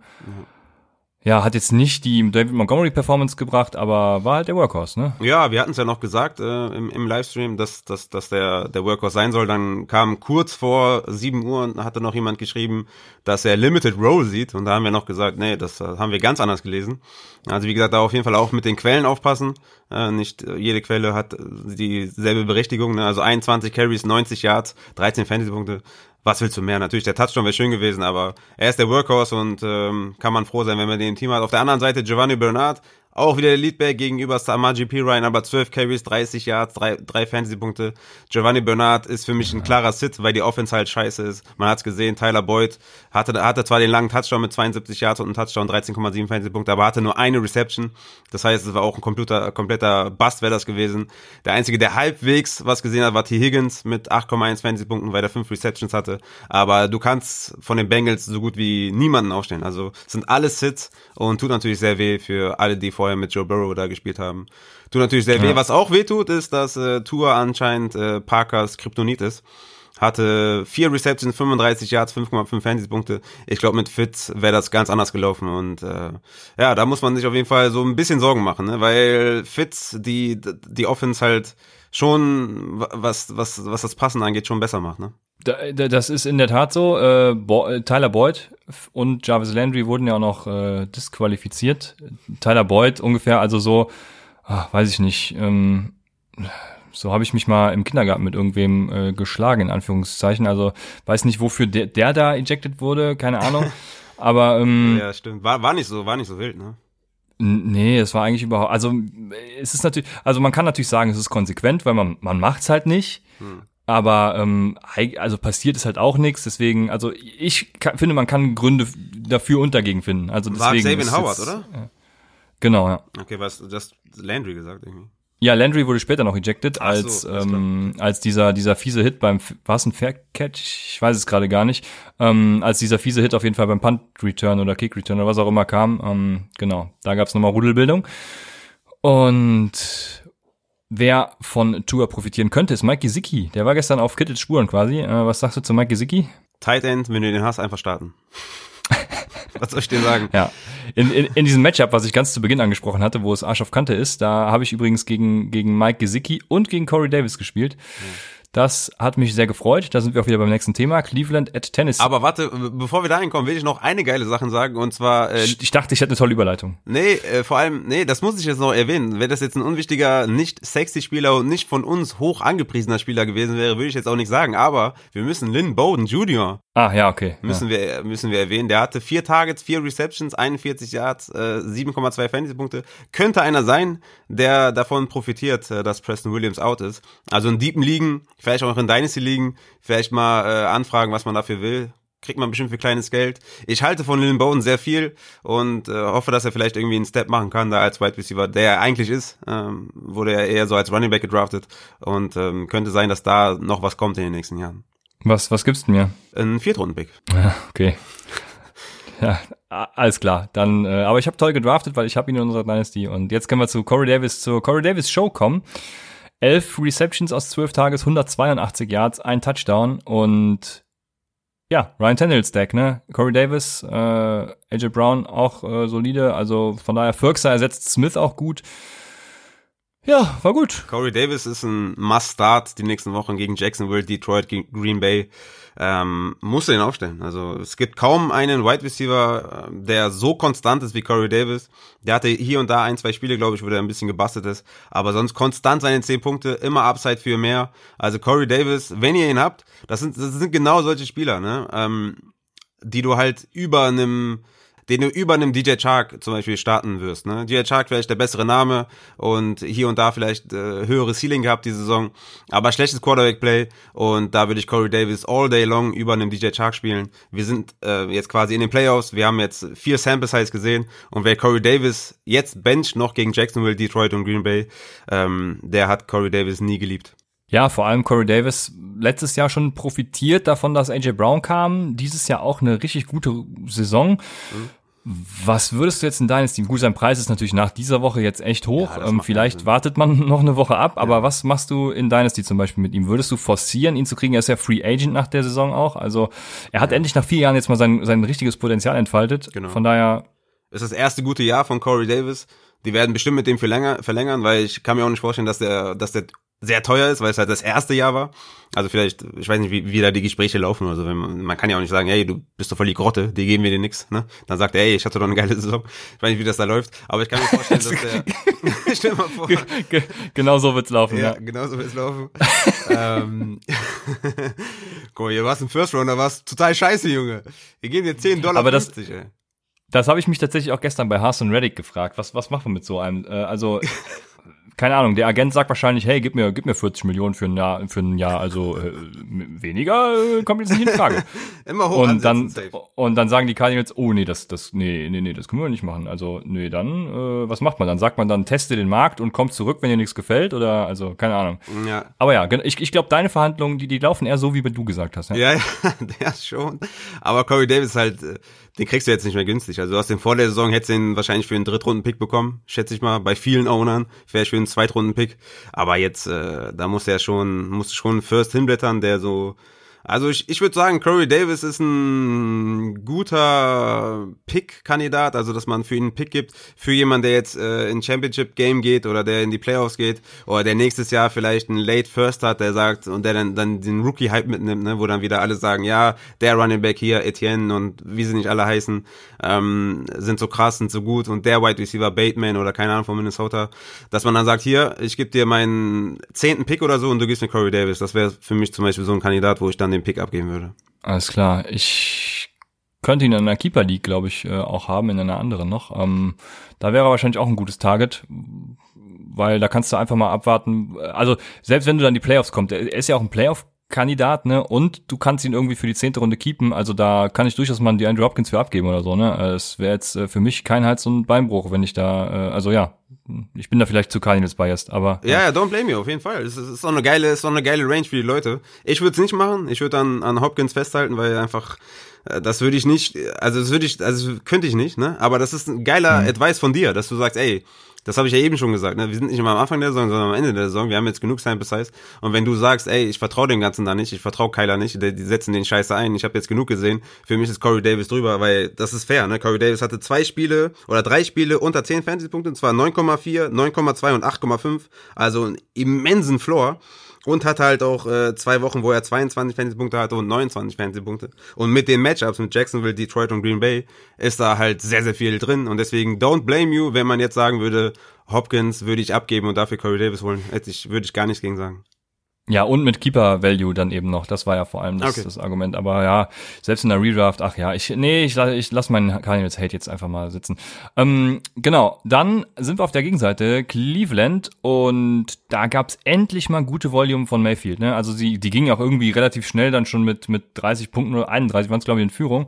ja, hat jetzt nicht die David Montgomery Performance gebracht, aber war halt der Workhorse, ne? Ja, wir hatten es ja noch gesagt äh, im, im Livestream, dass, dass, dass der, der Workhorse sein soll. Dann kam kurz vor 7 Uhr und hatte noch jemand geschrieben, dass er Limited Roll sieht. Und da haben wir noch gesagt, nee, das äh, haben wir ganz anders gelesen. Also wie gesagt, da auf jeden Fall auch mit den Quellen aufpassen. Äh, nicht äh, jede Quelle hat äh, dieselbe Berechtigung. Ne? Also 21 Carries, 90 Yards, 13 Fantasy-Punkte. Was willst du mehr? Natürlich, der Touchdown wäre schön gewesen, aber er ist der Workhorse und ähm, kann man froh sein, wenn man den im Team hat. Auf der anderen Seite Giovanni Bernard, auch wieder der Leadback gegenüber Samaji P. Ryan, aber 12 Carries, 30 Yards, 3, 3 Fantasy-Punkte. Giovanni Bernard ist für mich ein klarer Sit, weil die Offense halt scheiße ist. Man hat's gesehen, Tyler Boyd hatte, hatte zwar den langen Touchdown mit 72 Yards und einen Touchdown, 13,7 Fantasy-Punkte, aber hatte nur eine Reception. Das heißt, es war auch ein Computer, kompletter Bust wäre das gewesen. Der Einzige, der halbwegs was gesehen hat, war T. Higgins mit 8,1 Fantasy-Punkten, weil er 5 Receptions hatte. Aber du kannst von den Bengals so gut wie niemanden aufstellen. Also es sind alles Sits und tut natürlich sehr weh für alle, die vorher mit Joe Burrow da gespielt haben. Tut natürlich sehr weh. Ja. Was auch weh tut, ist, dass äh, Tour anscheinend äh, Parkers Kryptonit ist. Hatte vier Receptions, 35 Yards, 5,5 Fantasy-Punkte. Ich glaube, mit Fitz wäre das ganz anders gelaufen. Und äh, ja, da muss man sich auf jeden Fall so ein bisschen Sorgen machen, ne? weil Fitz die, die Offense halt schon, was, was, was das Passen angeht, schon besser macht. Ne? Da, da, das ist in der Tat so. Äh, äh, Tyler Boyd und Jarvis Landry wurden ja auch noch äh, disqualifiziert. Tyler Boyd ungefähr, also so, ach, weiß ich nicht, ähm, so habe ich mich mal im Kindergarten mit irgendwem äh, geschlagen, in Anführungszeichen. Also weiß nicht, wofür der, der da ejected wurde, keine Ahnung. [LAUGHS] Aber ähm, Ja, stimmt. War, war nicht so, war nicht so wild, ne? Nee, es war eigentlich überhaupt, also es ist natürlich, also man kann natürlich sagen, es ist konsequent, weil man, man macht's halt nicht. Aber ähm, also passiert ist halt auch nichts, deswegen, also ich ka- finde, man kann Gründe dafür und dagegen finden. Also War deswegen Xavier ist Howard, jetzt- oder? Genau, ja. Okay, was, das Landry gesagt irgendwie. Ja, Landry wurde später noch ejected, so, als, ähm, als dieser, dieser fiese Hit beim, war es ein Fair Catch? Ich weiß es gerade gar nicht. Ähm, als dieser fiese Hit auf jeden Fall beim Punt Return oder Kick Return oder was auch immer kam. Ähm, genau, da gab's nochmal Rudelbildung. Und wer von Tour profitieren könnte, ist Mike Gesicki. Der war gestern auf Kittels Spuren quasi. Äh, was sagst du zu Mike Gesicki? Tight End, wenn du den hast, einfach starten. [LAUGHS] was soll ich dir sagen? Ja, in, in, in diesem Matchup, was ich ganz zu Beginn angesprochen hatte, wo es Arsch auf Kante ist, da habe ich übrigens gegen, gegen Mike Gesicki und gegen Corey Davis gespielt. Das hat mich sehr gefreut. Da sind wir auch wieder beim nächsten Thema. Cleveland at Tennessee. Aber warte, bevor wir da hinkommen, will ich noch eine geile Sache sagen und zwar äh, ich dachte, ich hätte eine tolle Überleitung. Nee, äh, vor allem, nee, das muss ich jetzt noch erwähnen. Wenn das jetzt ein unwichtiger, nicht sexy Spieler und nicht von uns hoch angepriesener Spieler gewesen wäre, würde ich jetzt auch nicht sagen. Aber wir müssen Lynn Bowden Jr. Ah, ja, okay. müssen wir müssen wir erwähnen. Der hatte vier Targets, vier Receptions, 41 Yards, äh, 7,2 Fantasy-Punkte. Könnte einer sein, der davon profitiert, äh, dass Preston Williams out ist. Also in deepen Ligen, vielleicht auch in Dynasty Ligen, vielleicht mal äh, anfragen, was man dafür will. Kriegt man bestimmt für kleines Geld. Ich halte von Lynn Bowden sehr viel und äh, hoffe, dass er vielleicht irgendwie einen Step machen kann, da als Wide Receiver, der er eigentlich ist. Ähm, wurde er eher so als Running Back gedraftet und ähm, könnte sein, dass da noch was kommt in den nächsten Jahren. Was, was gibt's denn mir? Ein Viertrunden-Pick. Ja, okay. Ja, alles klar. Dann, äh, aber ich habe toll gedraftet, weil ich habe ihn in unserer Dynasty. Und jetzt können wir zu Corey Davis, zur Corey Davis Show kommen. Elf Receptions aus zwölf Tages, 182 Yards, ein Touchdown und ja, Ryan Tannehill Stack, ne? Corey Davis, äh, AJ Brown auch äh, solide. Also von daher, Firkser ersetzt Smith auch gut. Ja, war gut. Corey Davis ist ein Must-Start die nächsten Wochen gegen Jacksonville, Detroit, gegen Green Bay. Ähm, musst du ihn aufstellen. Also es gibt kaum einen Wide Receiver, äh, der so konstant ist wie Corey Davis. Der hatte hier und da ein, zwei Spiele, glaube ich, wo der ein bisschen gebastelt ist. Aber sonst konstant seine zehn Punkte, immer Upside für mehr. Also Corey Davis, wenn ihr ihn habt, das sind, das sind genau solche Spieler, ne? Ähm, die du halt über einem den du über einem DJ Chark zum Beispiel starten wirst. Ne? DJ Chark vielleicht der bessere Name und hier und da vielleicht äh, höhere Ceiling gehabt die Saison, aber schlechtes Quarterback-Play und da würde ich Corey Davis all day long über einem DJ Chark spielen. Wir sind äh, jetzt quasi in den Playoffs, wir haben jetzt vier Sample Size gesehen und wer Corey Davis jetzt bencht noch gegen Jacksonville, Detroit und Green Bay, ähm, der hat Corey Davis nie geliebt. Ja, vor allem Corey Davis letztes Jahr schon profitiert davon, dass AJ Brown kam. Dieses Jahr auch eine richtig gute Saison. Was würdest du jetzt in deines Team? Gut, sein Preis ist natürlich nach dieser Woche jetzt echt hoch. Ja, ähm, vielleicht wartet man [LAUGHS] noch eine Woche ab, aber was machst du in Dynasty zum Beispiel mit ihm? Würdest du forcieren, ihn zu kriegen? Er ist ja Free Agent nach der Saison auch. Also er hat endlich nach vier Jahren jetzt mal sein, sein richtiges Potenzial entfaltet. Genau. Von daher, ist das erste gute Jahr von Corey Davis. Die werden bestimmt mit dem verlänger, verlängern, weil ich kann mir auch nicht vorstellen, dass der, dass der sehr teuer ist, weil es halt das erste Jahr war. Also vielleicht, ich weiß nicht, wie, wie da die Gespräche laufen oder so. Wenn man, man kann ja auch nicht sagen, hey, du bist doch voll die Grotte, die geben wir dir nix. Ne? Dann sagt er, hey, ich hatte doch eine geile Saison. Ich weiß nicht, wie das da läuft, aber ich kann mir vorstellen, dass der. [LAUGHS] [LAUGHS] stell mal vor. ge- genau so wird's laufen. Ja, Ja. genau so wird's laufen. ähm, [LAUGHS] Guck mal, ihr warst im First Rounder, warst total scheiße, Junge. Wir geben dir 10 Dollar Aber das- 50, ey. Das habe ich mich tatsächlich auch gestern bei Haas und Reddick gefragt. Was, was machen wir mit so einem? Äh, also keine Ahnung, der Agent sagt wahrscheinlich, hey, gib mir, gib mir 40 Millionen für ein Jahr, für ein Jahr, also äh, weniger äh, kommt jetzt nicht in Frage. [LAUGHS] Immer hoch und dann safe. und dann sagen die Cardinals, oh nee, das das nee, nee, nee, das können wir nicht machen. Also, nee, dann äh, was macht man? Dann sagt man dann teste den Markt und kommt zurück, wenn dir nichts gefällt oder also keine Ahnung. Ja, Aber ja, ich, ich glaube, deine Verhandlungen, die die laufen eher so wie du gesagt hast, ja. Ja, [LAUGHS] ja, der schon. Aber Corey Davis ist halt, äh, den kriegst du jetzt nicht mehr günstig. Also du hast den vor der Saison, hättest ihn wahrscheinlich für einen Drittrunden-Pick bekommen, schätze ich mal. Bei vielen Ownern wäre für einen Zweitrunden-Pick. Aber jetzt, äh, da muss er schon, muss schon First hinblättern, der so, also ich, ich würde sagen, Corey Davis ist ein guter Pick-Kandidat, also dass man für ihn einen Pick gibt, für jemanden, der jetzt äh, in Championship-Game geht oder der in die Playoffs geht oder der nächstes Jahr vielleicht einen Late First hat, der sagt und der dann, dann den Rookie-Hype mitnimmt, ne, wo dann wieder alle sagen, ja, der Running Back hier, Etienne und wie sie nicht alle heißen, ähm, sind so krass, sind so gut und der Wide Receiver Bateman oder keine Ahnung von Minnesota, dass man dann sagt, hier, ich gebe dir meinen zehnten Pick oder so und du gibst mir Corey Davis. Das wäre für mich zum Beispiel so ein Kandidat, wo ich dann den Pick abgeben würde. Alles klar. Ich könnte ihn in einer Keeper League, glaube ich, äh, auch haben, in einer anderen noch. Ähm, da wäre wahrscheinlich auch ein gutes Target, weil da kannst du einfach mal abwarten. Also selbst wenn du dann die Playoffs kommst, er ist ja auch ein Playoff Kandidat, ne? Und du kannst ihn irgendwie für die zehnte Runde keepen. Also da kann ich durchaus mal die Andrew Hopkins für abgeben oder so, ne? Es wäre jetzt äh, für mich kein Hals- und Beinbruch, wenn ich da, äh, also ja, ich bin da vielleicht zu Cardinals biased, aber Ja, ja, don't blame you, auf jeden Fall. Es ist, auch eine geile, ist auch eine geile Range für die Leute. Ich würde es nicht machen. Ich würde an, an Hopkins festhalten, weil einfach, äh, das würde ich nicht, also das würde ich, also könnte ich nicht, ne? Aber das ist ein geiler Advice von dir, dass du sagst, ey, das habe ich ja eben schon gesagt, ne? Wir sind nicht immer am Anfang der Saison, sondern am Ende der Saison. Wir haben jetzt genug Sample Size. Und wenn du sagst, ey, ich vertraue dem Ganzen da nicht, ich vertraue Kyler nicht, die, die setzen den Scheiße ein, ich habe jetzt genug gesehen, für mich ist Corey Davis drüber, weil das ist fair, ne? Corey Davis hatte zwei Spiele oder drei Spiele unter 10 Fantasy-Punkte, und zwar 9,4, 9,2 und 8,5. Also einen immensen Floor. Und hatte halt auch äh, zwei Wochen, wo er 22 Fantasy-Punkte hatte und 29 Fantasy-Punkte. Und mit den Matchups mit Jacksonville, Detroit und Green Bay ist da halt sehr, sehr viel drin. Und deswegen don't blame you, wenn man jetzt sagen würde, Hopkins würde ich abgeben und dafür Corey Davis holen. Hätte ich, würde ich gar nichts gegen sagen. Ja, und mit Keeper Value dann eben noch. Das war ja vor allem das, Okay. das Argument. Aber ja, selbst in der Redraft, ach ja, ich, nee, ich, ich lass meinen Cardinals Hate jetzt einfach mal sitzen. Ähm, genau, dann sind wir auf der Gegenseite, Cleveland, und da gab's endlich mal gute Volume von Mayfield. Ne? Also sie, die gingen auch irgendwie relativ schnell dann schon mit, mit 30 Punkten oder 31 waren es, glaube ich, in Führung.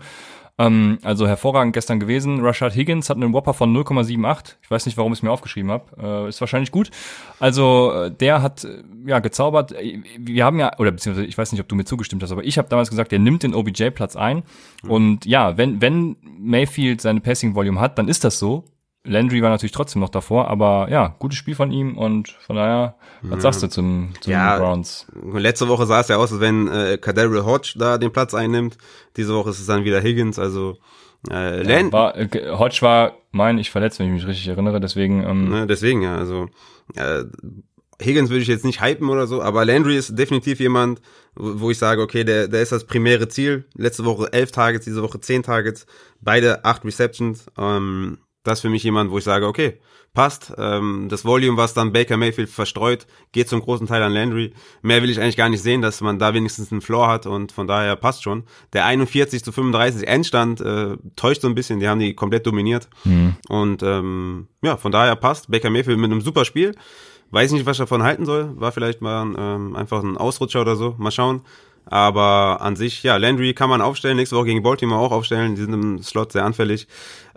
Ähm, also hervorragend gestern gewesen. Rashad Higgins hat einen Whopper von 0,78. Ich weiß nicht, warum ich es mir aufgeschrieben habe. Äh, ist wahrscheinlich gut. Also äh, der hat äh, ja gezaubert. Äh, Wir haben ja, oder beziehungsweise ich weiß nicht, ob du mir zugestimmt hast, aber ich habe damals gesagt, der nimmt den OBJ-Platz ein. Und ja, wenn, wenn Mayfield seine Passing-Volume hat, dann ist das so. Landry war natürlich trotzdem noch davor, aber ja, gutes Spiel von ihm und von daher, was sagst du zum, zum Ja, Browns? Letzte Woche sah es ja aus, als wenn äh, Kadarius Hodge da den Platz einnimmt. Diese Woche ist es dann wieder Higgins, also äh, Land, War, äh, Hodge war, mein ich, verletzt, wenn ich mich richtig erinnere, deswegen, ähm, Ne, deswegen ja, also äh, Higgins würde ich jetzt nicht hypen oder so, aber Landry ist definitiv jemand, wo wo ich sage, okay, der, der ist das primäre Ziel. Letzte Woche elf Targets, diese Woche zehn Targets, beide acht Receptions. Ähm, das ist für mich jemand, wo ich sage, okay, passt. Ähm, das Volume, was dann Baker Mayfield verstreut, geht zum großen Teil an Landry. Mehr will ich eigentlich gar nicht sehen, dass man da wenigstens einen Floor hat und von daher passt schon. Der 41 zu 35 Endstand äh, täuscht so ein bisschen, die haben die komplett dominiert. Und ähm, ja, von daher passt. Baker Mayfield mit einem super Spiel. Weiß nicht, was ich davon halten soll. War vielleicht mal ähm, einfach ein Ausrutscher oder so. Mal schauen. Aber an sich, ja, Landry kann man aufstellen. Nächste Woche gegen Baltimore auch aufstellen. Die sind im Slot sehr anfällig.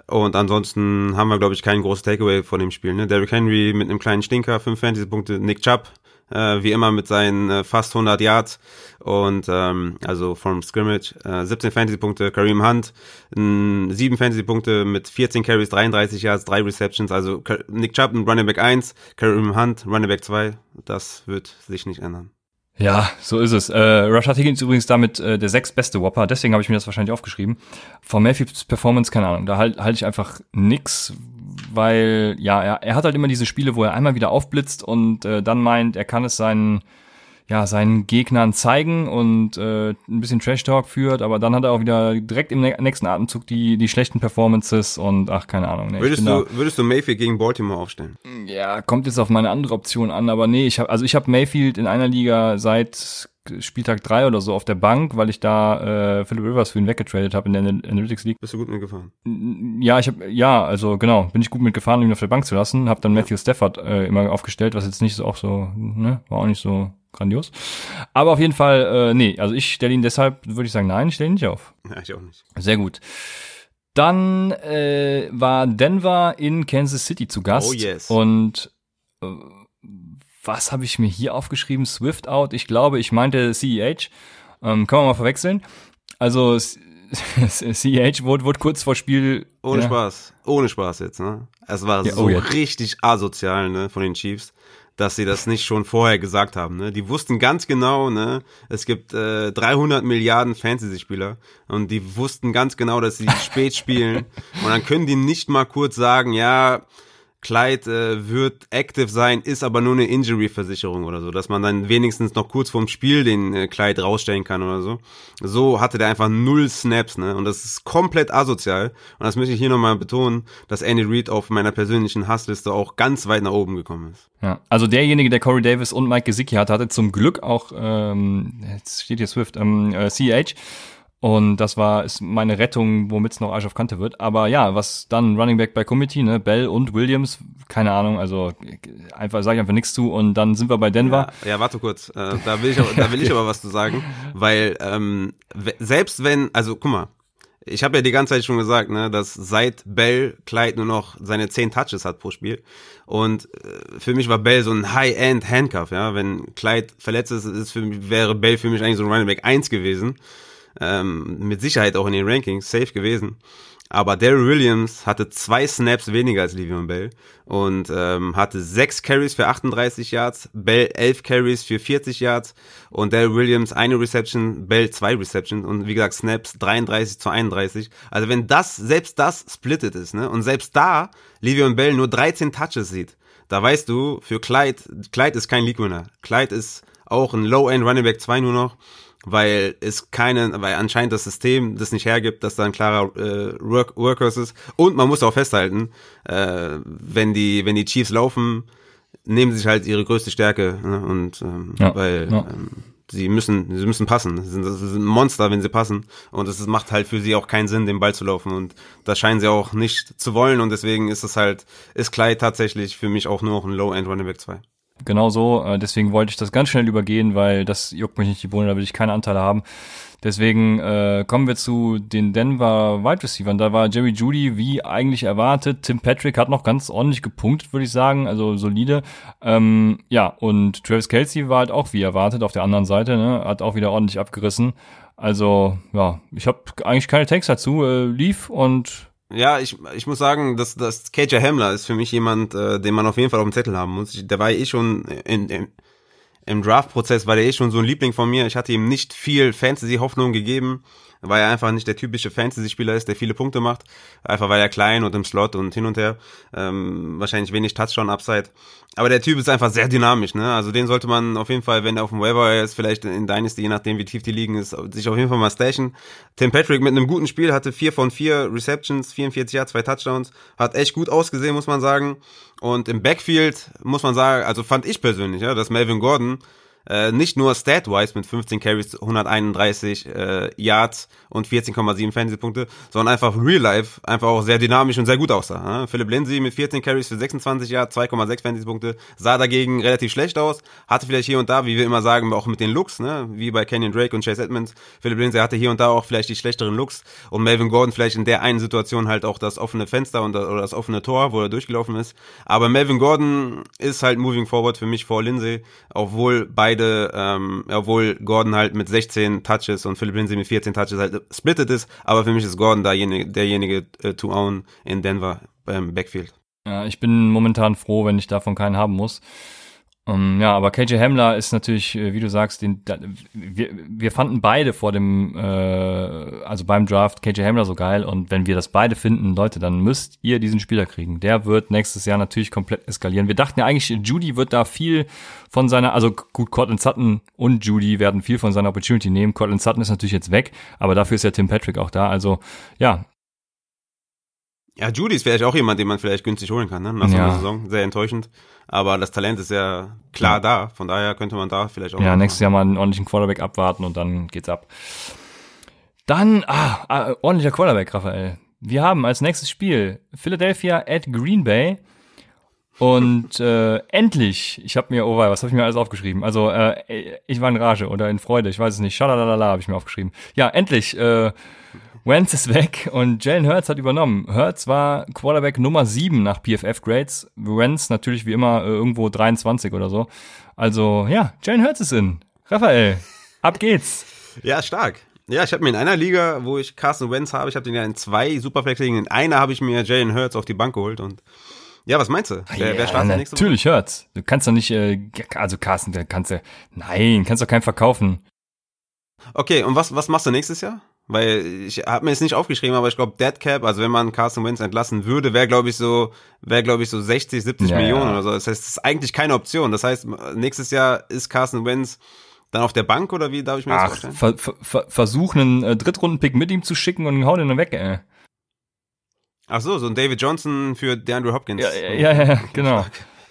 Und ansonsten haben wir, glaube ich, kein großes Takeaway von dem Spiel. Ne? Derrick Henry mit einem kleinen Stinker, fünf Fantasy-Punkte. Nick Chubb, äh, wie immer mit seinen äh, fast 100 Yards. Und ähm, also vom Scrimmage, äh, 17 Fantasy-Punkte. Kareem Hunt, mh, 7 Fantasy-Punkte mit 14 Carries, 33 Yards, 3 Receptions. Also Nick Chubb, ein Running Back 1, Kareem Hunt, Running Back 2. Das wird sich nicht ändern. Ja, so ist es. Äh, Rashad Higgins übrigens damit äh, der sechstbeste Whopper, deswegen habe ich mir das wahrscheinlich aufgeschrieben. Von Mayfields Performance, keine Ahnung, da halte halt ich einfach nix, weil ja, er, er hat halt immer diese Spiele, wo er einmal wieder aufblitzt und äh, dann meint, er kann es seinen ja, seinen Gegnern zeigen und äh, ein bisschen Trash Talk führt, aber dann hat er auch wieder direkt im nä- nächsten Atemzug die die schlechten Performances und ach keine Ahnung. Nee, Würdest du, würdest du Mayfield gegen Baltimore aufstellen? ja, kommt jetzt auf meine andere Option an, aber nee, ich habe also ich habe Mayfield in einer Liga seit Spieltag drei oder so auf der Bank, weil ich da äh, Philip Rivers für ihn weggetradet habe in der Analytics League. Bist du gut mitgefahren? ja, ich habe ja, also genau, bin ich gut mitgefahren, ihn auf der Bank zu lassen. Habe dann Matthew Stafford äh, immer aufgestellt, was jetzt nicht so auch so, ne, war auch nicht so grandios. Aber auf jeden Fall, äh, nee, also ich stelle ihn deshalb, würde ich sagen, nein, ich stelle ihn nicht auf. Ja, ich auch nicht. Sehr gut. Dann äh, war Denver in Kansas City zu Gast. Oh, yes. Und äh, was habe ich mir hier aufgeschrieben? Swift out. Ich glaube, ich meinte CEH. Ähm, kann man mal verwechseln. Also [LAUGHS] CEH wurde, wurde kurz vor Spiel. Ohne ja, Spaß. Ohne Spaß jetzt, ne? Es war Ja, so oh richtig asozial, ne, von den Chiefs, dass sie das nicht schon vorher gesagt haben, ne? Die wussten ganz genau, ne, es gibt äh, 300 Milliarden Fantasy-Spieler und die wussten ganz genau, dass sie [LAUGHS] spät spielen und dann können die nicht mal kurz sagen, ja, Clyde äh, wird active sein, ist aber nur eine Injury-Versicherung oder so, dass man dann wenigstens noch kurz vorm Spiel den äh, Clyde rausstellen kann oder so. So hatte der einfach null Snaps, ne? Und das ist komplett asozial. Und das möchte ich hier nochmal betonen, dass Andy Reid auf meiner persönlichen Hassliste auch ganz weit nach oben gekommen ist. Ja, also derjenige, der Corey Davis und Mike Gesicki hatte, hatte zum Glück auch, ähm, jetzt steht hier Swift, ähm, äh, CH. Und das war ist meine Rettung, womit es noch Arsch auf Kante wird. Aber ja, was dann Running Back bei Committee, ne, Bell und Williams, keine Ahnung, also einfach sage ich einfach nichts zu und dann sind wir bei Denver. Ja, ja warte kurz. Äh, da will ich, aber, da will ich [LAUGHS] aber was zu sagen, weil ähm, selbst wenn, also guck mal, ich habe ja die ganze Zeit schon gesagt, ne, dass seit Bell Clyde nur noch seine 10 Touches hat pro Spiel. Und äh, für mich war Bell so ein High-End Handcuff, ja. Wenn Clyde verletzt ist, ist für mich, wäre Bell für mich eigentlich so ein Running Back 1 gewesen. Ähm, mit Sicherheit auch in den Rankings safe gewesen. Aber Daryl Williams hatte zwei Snaps weniger als Livion Bell und ähm, hatte sechs Carries für 38 Yards, Bell elf Carries für 40 Yards und Daryl Williams eine Reception, Bell zwei Receptions und wie gesagt Snaps 33 zu 31. Also wenn das, selbst das splittet ist, ne, und selbst da Livion Bell nur 13 Touches sieht, da weißt du, für Clyde, Clyde ist kein League-Winner. Clyde ist auch ein Low-End Running Back 2 nur noch weil es keine, weil anscheinend das System das nicht hergibt, dass da ein klarer äh, Work, Workhorse ist. Und man muss auch festhalten, äh, wenn die, wenn die Chiefs laufen, nehmen sie sich halt ihre größte Stärke ne? und ähm, Ja, weil ja. ähm, sie müssen, sie müssen passen. Sie sind, sie sind ein Monster, wenn sie passen. Und es macht halt für sie auch keinen Sinn, den Ball zu laufen. Und das scheinen sie auch nicht zu wollen. Und deswegen ist es halt, ist Clyde tatsächlich für mich auch nur noch ein Low-End Running Back 2. Genau so. Äh, deswegen wollte ich das ganz schnell übergehen, weil das juckt mich nicht die Bohne, da will ich keine Anteile haben. Deswegen äh, kommen wir zu den Denver Wide Receivers. Da war Jerry Judy wie eigentlich erwartet. Tim Patrick hat noch ganz ordentlich gepunktet, würde ich sagen, also solide. Ähm, ja, und Travis Kelsey war halt auch wie erwartet auf der anderen Seite, ne? hat auch wieder ordentlich abgerissen. Also ja, ich habe eigentlich keine Takes dazu. Äh, lief und Ja, ich, ich muss sagen, dass, dass KJ Hamler ist für mich jemand, äh, den man auf jeden Fall auf dem Zettel haben muss. Ich, der war eh schon in, in, im Draft-Prozess war der eh schon so ein Liebling von mir. Ich hatte ihm nicht viel Fantasy-Hoffnung gegeben, weil er einfach nicht der typische Fantasy-Spieler ist, der viele Punkte macht. Einfach weil er klein und im Slot und hin und her. Ähm, wahrscheinlich wenig Touchdown-Upside. Aber der Typ ist einfach sehr dynamisch, ne? Also den sollte man auf jeden Fall, wenn er auf dem Waiver ist, vielleicht in Dynasty, je nachdem wie tief die liegen ist, sich auf jeden Fall mal stashen. Tim Patrick mit einem guten Spiel hatte vier von vier Receptions, 44 Yards, zwei Touchdowns. Hat echt gut ausgesehen, muss man sagen. Und im Backfield muss man sagen, also fand ich persönlich, ja, dass Melvin Gordon äh, nicht nur stat-wise mit 15 Carries, 131 äh, Yards und 14,7 Fantasy-Punkte, sondern einfach real life einfach auch sehr dynamisch und sehr gut aussah. Ja? Philipp Lindsay mit 14 Carries für 26 Yards, 2,6 Fantasy-Punkte, sah dagegen relativ schlecht aus, hatte vielleicht hier und da, wie wir immer sagen, auch mit den Looks, ne? wie bei Kenyon Drake und Chase Edmonds. Philipp Lindsay hatte hier und da auch vielleicht die schlechteren Looks und Melvin Gordon vielleicht in der einen Situation halt auch das offene Fenster und oder das offene Tor, wo er durchgelaufen ist. Aber Melvin Gordon ist halt moving forward für mich vor Lindsay, obwohl beide, ähm, obwohl Gordon halt mit 16 Touches und Philipp Lindsay mit 14 Touches halt splittet ist, aber für mich ist Gordon derjenige, derjenige äh, to own in Denver beim Backfield. Ja, ich bin momentan froh, wenn ich davon keinen haben muss. Um, ja, aber KJ Hamler ist natürlich, äh, wie du sagst, den, da, wir, wir fanden beide vor dem, äh, also beim Draft KJ Hamler so geil und wenn wir das beide finden, Leute, dann müsst ihr diesen Spieler kriegen. Der wird nächstes Jahr natürlich komplett eskalieren. Wir dachten ja eigentlich, Judy wird da viel von seiner, also gut, Cortland Sutton und Judy werden viel von seiner Opportunity nehmen. Cortland Sutton ist natürlich jetzt weg, aber dafür ist ja Tim Patrick auch da. Also ja, Ja, Judy ist vielleicht auch jemand, den man vielleicht günstig holen kann, ne? nach so einer Ja. Saison. Sehr enttäuschend. Aber das Talent ist ja klar da. Von daher könnte man da vielleicht auch. Ja, nächstes Jahr mal einen ordentlichen Quarterback abwarten und dann geht's ab. Dann, ah, ah ordentlicher Quarterback, Raphael. wir haben als nächstes Spiel Philadelphia at Green Bay. Und [LAUGHS] äh, endlich, ich habe mir, oh wei, was habe ich mir alles aufgeschrieben? Also äh, ich war in Rage oder in Freude, ich weiß es nicht. Schalalala habe ich mir aufgeschrieben. Ja, endlich. Äh, Wentz ist weg und Jalen Hurts hat übernommen. Hurts war Quarterback Nummer 7 nach PFF Grades. Wentz natürlich wie immer äh, irgendwo 23 oder so. Also ja, Jalen Hurts ist in. Raphael, ab geht's. Ja, stark. Ja, ich habe mir in einer Liga, wo ich Carson Wentz habe, ich habe den ja in zwei Superflex-Ligen, in einer habe ich mir Jalen Hurts auf die Bank geholt und ja, was meinst du? Wer, ja, wer startet nächste Woche? Natürlich Hurts. Du kannst doch nicht, äh, also Carsten, der kannst du, nein, kannst doch keinen verkaufen. Okay, und was, was machst du nächstes Jahr? Weil ich habe mir jetzt nicht aufgeschrieben, aber ich glaube Dead Cap, also wenn man Carson Wentz entlassen würde, wäre glaube ich so, wäre glaube ich so 60, 70 ja, Millionen oder so. Das heißt, das ist eigentlich keine Option. Das heißt, nächstes Jahr ist Carson Wentz dann auf der Bank oder wie darf ich mir Ach, das vorstellen? Ver, ver, versuch einen äh, Drittrunden-Pick mit ihm zu schicken und hau den dann weg, ey. Ach so, so ein David Johnson für DeAndre Hopkins. Ja, ja, ja, ja genau.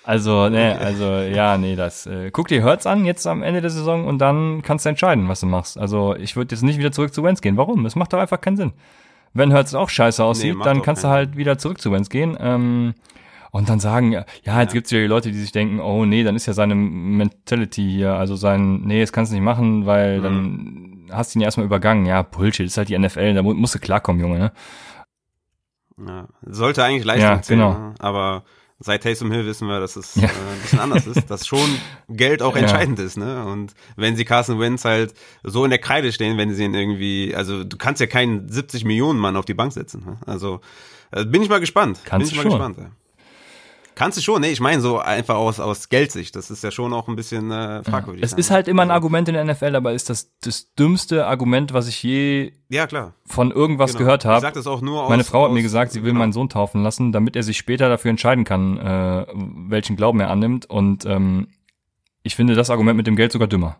Also, ne, also, ja, nee, das, äh, guck dir Hurts an jetzt am Ende der Saison und dann kannst du entscheiden, was du machst. Also, ich würde jetzt nicht wieder zurück zu Wentz gehen. Warum? Es macht doch einfach keinen Sinn. Wenn Hurts auch scheiße aussieht, nee, dann kannst du halt wieder zurück zu Wentz gehen. Ähm, und dann sagen, ja, jetzt ja. gibt's ja die Leute, die sich denken, oh nee, dann ist ja seine Mentality hier, also sein, nee, das kannst du nicht machen, weil mhm. dann hast du ihn ja erstmal übergangen. Ja, Bullshit, ist halt die NFL, da musst du klarkommen, Junge, ne? Ja, sollte eigentlich Leistung ja, genau. Ne? aber seit Taysom Hill wissen wir, dass es ja. äh, ein bisschen anders ist, dass schon Geld auch entscheidend ja. ist, ne? Und wenn sie Carson Wentz halt so in der Kreide stehen, wenn sie ihn irgendwie, also du kannst ja keinen 70 Millionen Mann auf die Bank setzen. Ne? Also äh, bin ich mal gespannt. Kannst bin ich mal schon. gespannt. Ja. Kannst du schon, nee, ich meine so einfach aus, aus Geldsicht. Das ist ja schon auch ein bisschen äh, fragwürdig. Ja. Es ist halt immer ein Argument in der NFL, aber ist das das dümmste Argument, was ich je ja, klar. von irgendwas genau. gehört habe. Ich sag das auch nur aus, Meine Frau hat aus, mir gesagt, sie will genau. meinen Sohn taufen lassen, damit er sich später dafür entscheiden kann, äh, welchen Glauben er annimmt. Und ähm, ich finde das Argument mit dem Geld sogar dümmer.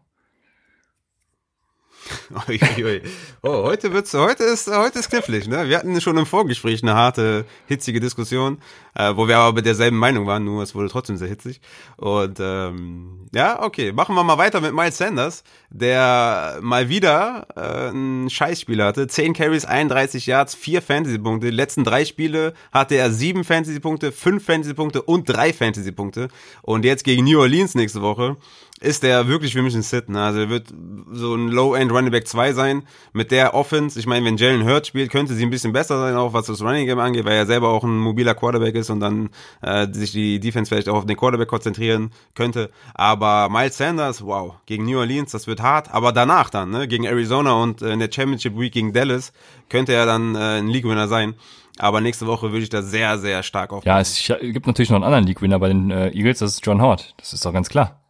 [LAUGHS] oh, heute wird's, heute ist, heute ist knifflig, ne? Wir hatten schon im Vorgespräch eine harte, hitzige Diskussion, äh, wo wir aber mit derselben Meinung waren, nur es wurde trotzdem sehr hitzig. Und ähm, ja, okay, machen wir mal weiter mit Miles Sanders, der mal wieder äh, ein Scheißspiel hatte. 10 Carries, 31 Yards, 4 Fantasy-Punkte. Die letzten drei Spiele hatte er 7 Fantasy-Punkte, 5 Fantasy-Punkte und 3 Fantasy-Punkte. Und jetzt gegen New Orleans nächste Woche ist der wirklich für mich ein Sit. Ne? Also er wird so ein Low-End Running Back 2 sein mit der Offense. Ich meine, wenn Jalen Hurts spielt, könnte sie ein bisschen besser sein, auch was das Running Game angeht, weil er selber auch ein mobiler Quarterback ist und dann äh, sich die Defense vielleicht auch auf den Quarterback konzentrieren könnte. Aber Miles Sanders, wow, gegen New Orleans, das wird hart. Aber danach dann, ne, gegen Arizona und äh, in der Championship Week gegen Dallas, könnte er dann äh, ein League-Winner sein. Aber nächste Woche würde ich da sehr, sehr stark auf. Ja, es gibt natürlich noch einen anderen League-Winner bei den äh, Eagles, das ist John Howard. Das ist doch ganz klar.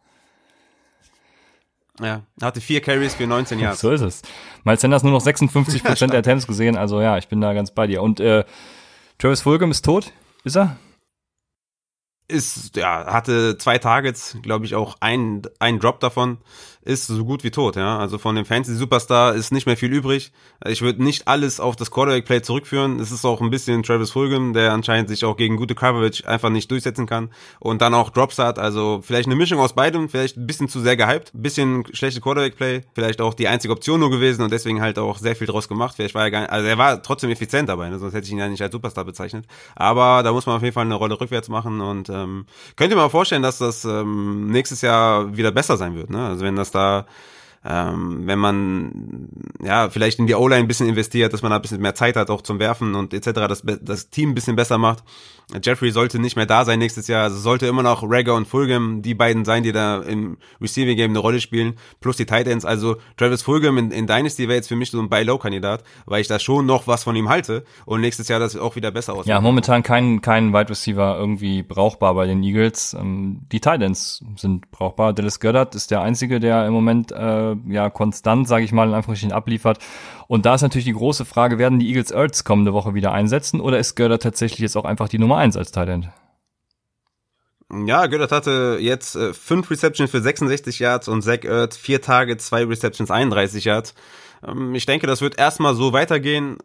Ja, hatte vier Carries für 19 Jahre. so ist es. Miles Sanders nur noch 56 Prozent der Attempts gesehen, also ja, ich bin da ganz bei dir. Und äh, Travis Fulgham ist tot, ist er? Ist, ja, hatte zwei Targets, glaube ich auch ein, ein Drop davon ist so gut wie tot, ja. Also von dem Fantasy Superstar ist nicht mehr viel übrig. Ich würde nicht alles auf das Quarterback Play zurückführen. Es ist auch ein bisschen Travis Fulgham, der anscheinend sich auch gegen gute Coverage einfach nicht durchsetzen kann und dann auch Drops hat. Also vielleicht eine Mischung aus beidem, vielleicht ein bisschen zu sehr gehypt, bisschen schlechte Quarterback Play, vielleicht auch die einzige Option nur gewesen und deswegen halt auch sehr viel draus gemacht. Vielleicht war er gar nicht, also er war trotzdem effizient dabei, ne? sonst hätte ich ihn ja nicht als Superstar bezeichnet. Aber da muss man auf jeden Fall eine Rolle rückwärts machen und ähm, könnt ihr mal vorstellen, dass das ähm, nächstes Jahr wieder besser sein wird. Ne? Also wenn das da ähm, wenn man ja vielleicht in die O-Line ein bisschen investiert, dass man da ein bisschen mehr Zeit hat, auch zum Werfen und etc., das, das Team ein bisschen besser macht. Jeffrey sollte nicht mehr da sein nächstes Jahr, also sollte immer noch Rager und Fulgham die beiden sein, die da im Receiving Game eine Rolle spielen, plus die Tight Ends. Also Travis Fulgham in, in Dynasty wäre jetzt für mich so ein Buy-Low-Kandidat, weil ich da schon noch was von ihm halte und nächstes Jahr das auch wieder besser aussieht. Ja, momentan kein, kein Wide Receiver irgendwie brauchbar bei den Eagles. Ähm, die Tight Ends sind brauchbar. Dallas Goddard ist der Einzige, der im Moment äh, ja konstant, sage ich mal, in Anführungsstrichen abliefert. Und da ist natürlich die große Frage, werden die Eagles Ertz kommende Woche wieder einsetzen oder ist Götter tatsächlich jetzt auch einfach die Nummer eins als Talent? Ja, Göttert hatte jetzt äh, fünf Receptions für 66 Yards und Zach Ertz vier Tage, zwei Receptions, 31 Yards. Ähm, ich denke, das wird erstmal so weitergehen,